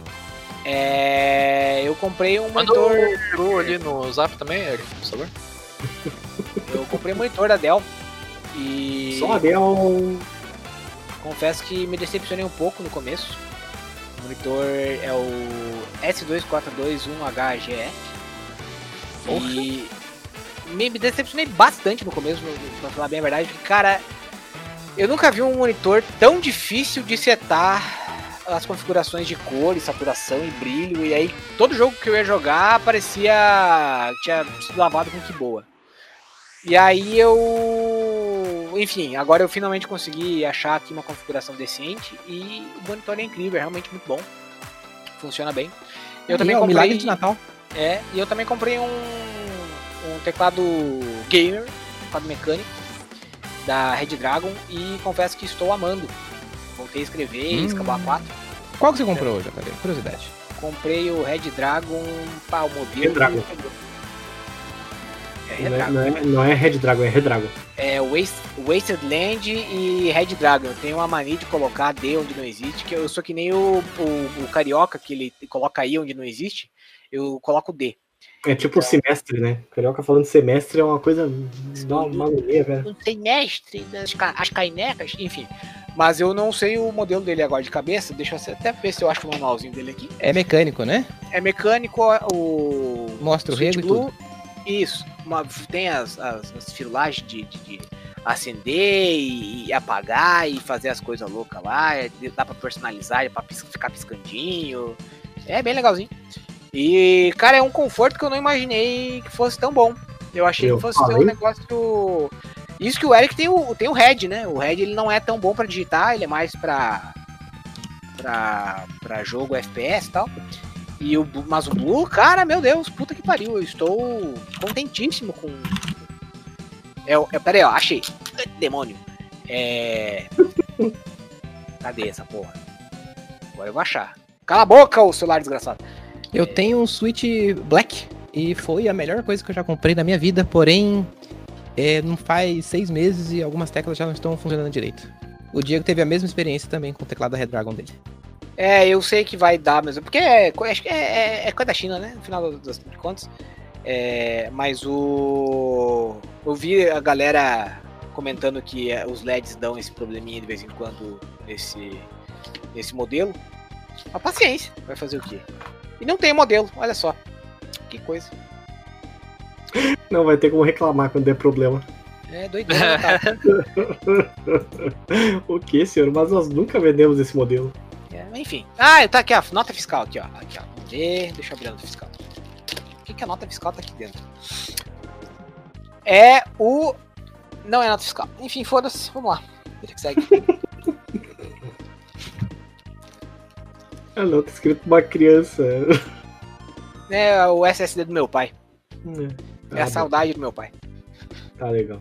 É, eu comprei um monitor. o peru ali no zap também, Eric, por favor. Eu comprei um monitor da Dell. E Só Del. confesso que me decepcionei um pouco no começo. O monitor é o S2421HGF. E me me decepcionei bastante no começo, pra falar bem a verdade, porque, cara, eu nunca vi um monitor tão difícil de setar as configurações de cor, e saturação e brilho, e aí todo jogo que eu ia jogar parecia tinha sido lavado com que boa. E aí eu. Enfim, agora eu finalmente consegui achar aqui uma configuração decente e o monitor é incrível, é realmente muito bom. Funciona bem. Eu também E é o comprei. milagre de Natal. É, e eu também comprei um, um teclado gamer, teclado mecânico, da Red Dragon, e confesso que estou amando. Voltei a escrever, Hum. escabar 4. Qual que você comprou hoje? Curiosidade. Comprei o Red Dragon, pá, o modelo. Red Dragon. É Red Não é, Dragon. não, é, não é Red Dragon, é Red Dragon. É Waste, Wasted Land e Red Dragon. Eu tenho uma mania de colocar D onde não existe, que eu sou que nem o, o, o carioca, que ele coloca I onde não existe, eu coloco D. É tipo semestre, né? Carioca falando semestre é uma coisa. dá uma velho. um semestre das as cainecas, enfim. Mas eu não sei o modelo dele agora de cabeça. Deixa eu até ver se eu acho o manualzinho dele aqui. É mecânico, né? É mecânico, o. Mostra o rego e tudo. Isso. Uma- tem as, as, as filagens de, de- de acender e, e apagar e fazer as coisas loucas lá. é- Dá pra personalizar, dá pra pis- ficar piscandinho. É bem legalzinho. E, cara, é um conforto que eu não imaginei que fosse tão bom. Eu achei Eu que fosse ser um falei. negócio. Isso que o Eric tem o, tem o Red, né? O Red ele não é tão bom pra digitar, ele é mais pra. pra, pra jogo FPS e tal. E o, mas o Blue, cara, meu Deus, puta que pariu. Eu estou contentíssimo com. É, o- é, pera aí, ó, achei. Demônio. É. (laughs) Cadê essa porra? Agora eu vou achar. Cala a boca, o celular desgraçado. Eu tenho um Switch Black e foi a melhor coisa que eu já comprei na minha vida, porém é, não faz seis meses e algumas teclas já não estão funcionando direito. O Diego teve a mesma experiência também com o teclado da Red Dragon dele. É, eu sei que vai dar mesmo, porque é, acho que é, é, é coisa da China, né? No final das contas. É, mas o. Eu vi a galera comentando que é, os LEDs dão esse probleminha de vez em quando nesse, nesse modelo. A paciência, vai fazer o quê? E não tem modelo, olha só. Que coisa. Não vai ter como reclamar quando der problema. É doideira, tá? (laughs) o que, senhor? Mas nós nunca vendemos esse modelo. É, enfim. Ah, tá aqui, ó. Nota fiscal aqui, ó. Aqui, ó. Vamos ver. Deixa eu abrir a nota fiscal. Por que, que a nota fiscal tá aqui dentro? É o. Não é nota fiscal. Enfim, foda-se. Vamos lá. Deixa que segue. Ah (laughs) não, tá escrito uma criança. (laughs) É o SSD do meu pai. É, É a tá, saudade do meu pai. tá legal.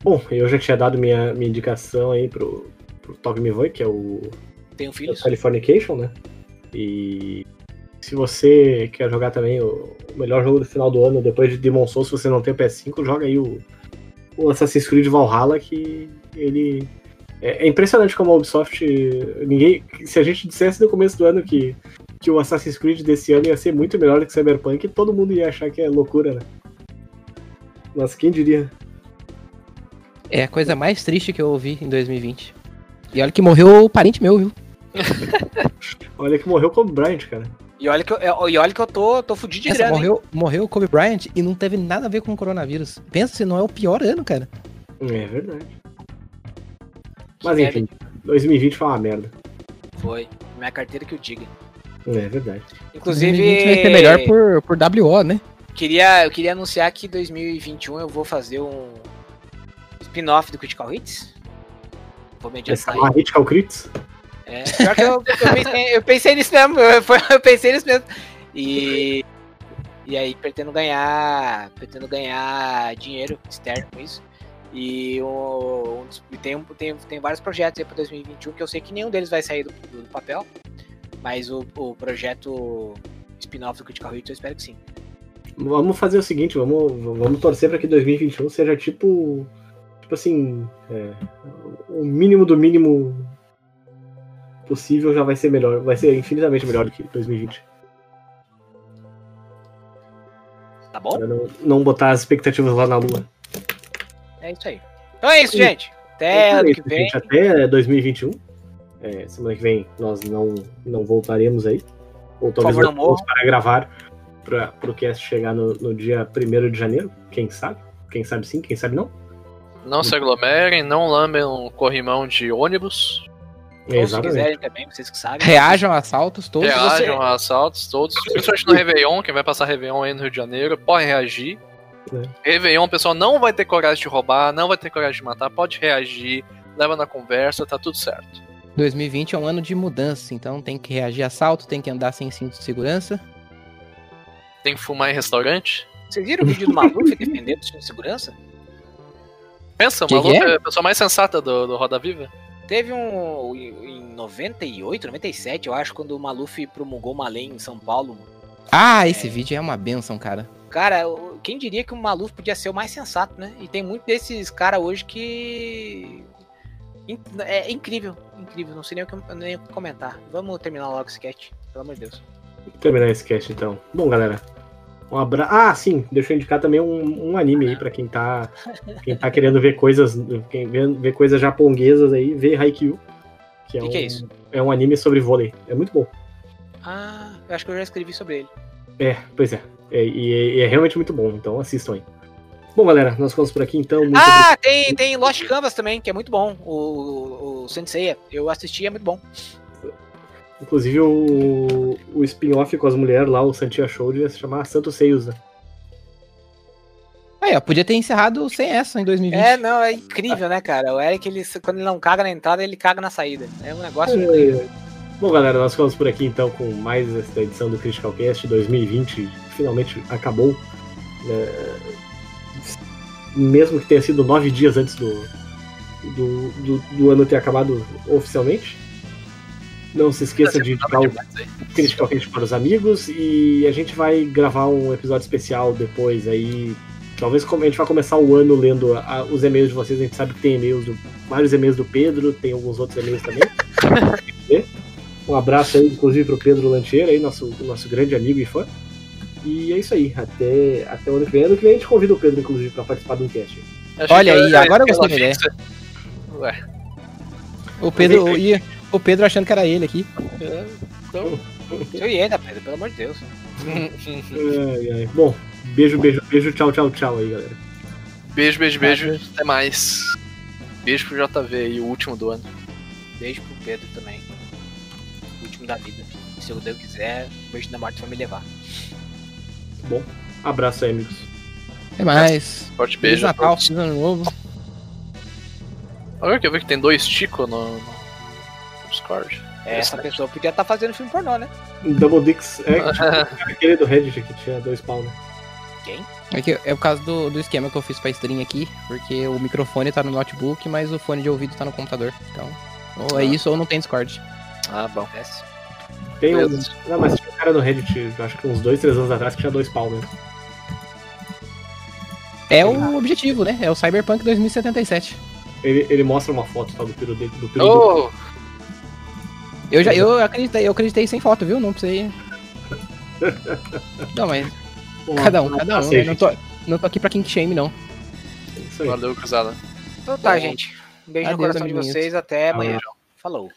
Bom, eu já tinha dado minha, minha indicação aí pro, pro Talk Me Voe, que é o Tenho filhos. Californication, né? E se você quer jogar também o, o melhor jogo do final do ano, depois de Demon Souls, se você não tem o PS5, joga aí o, o Assassin's Creed Valhalla, que ele. É, é impressionante como a Ubisoft. Ninguém. Se a gente dissesse no começo do ano que, que o Assassin's Creed desse ano ia ser muito melhor do que Cyberpunk, todo mundo ia achar que é loucura, né? Mas quem diria? É a coisa mais triste que eu ouvi em 2020. E olha que morreu o parente meu, viu? (laughs) Olha que morreu Kobe Bryant, cara. E olha que eu, eu- e olha que eu tô, tô fudido de Essa, grana. hein? morreu, morreu o Kobe Bryant e não teve nada a ver com o coronavírus. Pensa se não é o pior ano, cara. É verdade. Mas enfim, 2020 foi uma merda. Foi. Minha carteira que eu diga. É verdade. Inclusive, 2020 vai ser melhor por, por WO, né? queria, eu queria anunciar que em 2021 eu vou fazer um spin-off do Critical Hits. Vou me adiantar é. Critical Crits. É, pior que eu, eu, pensei, eu pensei nisso mesmo. (laughs) Eu, eu pensei nisso mesmo. E, e aí pretendo ganhar. Pretendo ganhar dinheiro externo com isso. E, um e tem, um- tem, tem vários projetos aí para 2021 que eu sei que nenhum deles vai sair do, do- papel. Mas o, o projeto spin-off do Critical Hits eu espero que sim. Vamos fazer o seguinte, vamos, vamos torcer para que 2021 seja tipo. Tipo assim. é, o mínimo do mínimo possível já vai ser melhor. Vai ser infinitamente melhor do que 2020. Tá bom? Pra não, não botar as expectativas lá na lua. É isso aí. Então é isso, Sim. gente. Até é ano isso, que vem. gente, até 2021. É, semana que vem nós não, não voltaremos aí. Ou talvez favor, não para gravar para o cast chegar no, no dia 1 de janeiro. Quem sabe? Quem sabe sim, quem sabe não. Não se aglomerem, não lambem um corrimão de ônibus, Ou se quiserem também, vocês que sabem. Reajam a assaltos todos. reajam a assaltos todos, principalmente no Réveillon, quem vai passar Réveillon aí no Rio de Janeiro, pode reagir. É. Réveillon, o pessoal não vai ter coragem de roubar, não vai ter coragem de matar, pode reagir, leva na conversa, tá tudo certo. 2020 é um ano de mudança, então tem que reagir a assalto, tem que andar sem cinto de segurança. Tem que fumar em restaurante? Vocês viram o vídeo do Maluf (laughs) defendendo o cinto de segurança? Pensa, o que é? é a pessoa mais sensata do, do Roda Viva. Teve um. Em 98, 97, eu acho, quando o Maluf promulgou uma lei em São Paulo. Ah, esse vídeo é uma benção, cara. Cara, o- quem diria que o Maluf podia ser o mais sensato, né? E tem muito desses caras hoje que. É incrível, incrível. Não sei nem o que, nem o que comentar. Vamos terminar logo esse sketch, pelo amor de Deus. terminar esse cast então. Bom, galera. Um abraço. Ah, sim, deixa eu indicar também um, um anime aí pra quem tá, quem tá querendo ver coisas, quem vê, ver coisas japonesas aí, vê Haikyuu. Que é, Que um, que é isso? é um anime sobre vôlei. É muito bom. Ah, eu acho que eu já escrevi sobre ele. É, pois é. É, e, é, é realmente muito bom, então assistam aí. Bom, galera, nós ficamos por aqui então. Ah, tem, tem Lost Canvas também, que é muito bom. O, o, o Sensei, eu assisti, é muito bom. Inclusive o, o spin-off com as mulheres lá, o Santia Show, devia se chamar Santos Seios, né? Aí, ó, podia ter encerrado sem essa em 2020. É, não, é incrível, né, cara? O Eric, ele, quando ele não caga na entrada, ele caga na saída. É um negócio incrível. Bom, galera, nós ficamos por aqui então com mais esta edição do Critical Cast 2020. Finalmente acabou. É, Mesmo que tenha sido nove dias antes do, do, do, do ano ter acabado oficialmente. Não se esqueça de indicar o Critical Cast para os amigos e a gente vai gravar um episódio especial depois aí. Talvez a gente vai começar o ano lendo a- os e-mails de vocês. A gente sabe que tem e-mails do, vários e-mails do Pedro, tem alguns outros e-mails também. (laughs) Um abraço aí, inclusive, pro Pedro Lancheira, aí, nosso, nosso grande amigo e fã. E é isso aí, até, até o ano que vem. Ano que vem a gente convida o Pedro, inclusive, pra participar do cast. Olha aí, agora eu gostei da ideia. fixa. Ué, O Pedro ia. O Pedro achando que era ele aqui. é, então. Eu ia ainda, Pedro, pelo amor de Deus. Ai, ai. Bom, beijo, beijo, beijo, tchau, tchau, tchau aí, galera. Beijo, beijo, beijo. Até mais. Beijo pro JV aí, o último do ano. Beijo pro Pedro também. Último da vida. Se o Deus quiser, o beijo da morte vai me levar. Bom, abraço aí, amigos. Até mais. Forte Feliz beijo. a Natal, feliz ano novo. Olha que eu vi que tem dois Tico no, no Discord. Discord. Essa pessoa podia estar fazendo filme pornô, né? Double Dix é (laughs) tipo, aquele do Reddit que tinha dois pau, né? É, que é por causa do, do esquema que eu fiz pra stream aqui, porque o microfone tá no notebook, mas o fone de ouvido tá no computador. Então, ou é Ah. isso ou não tem Discord. Ah, bom. Acontece. Tem um. Beleza. Não, mas tinha um cara no Reddit, acho que uns dois, três anos atrás, que tinha dois pau mesmo. É o objetivo, né? É o Cyberpunk 2077. Ele, ele mostra uma foto tá, do peru dele, do peru Oh, Eu já eu acreditei, eu acreditei sem foto, viu? Não precisei. (laughs) Não, mas cada um, cada um. Cacete. né? Não tô, não tô aqui pra King Shame, não. Isso aí. valeu, cruzada. Então tá, Bom. gente. Um beijo no Adeus, coração de vocês. Até amanhã. Falou.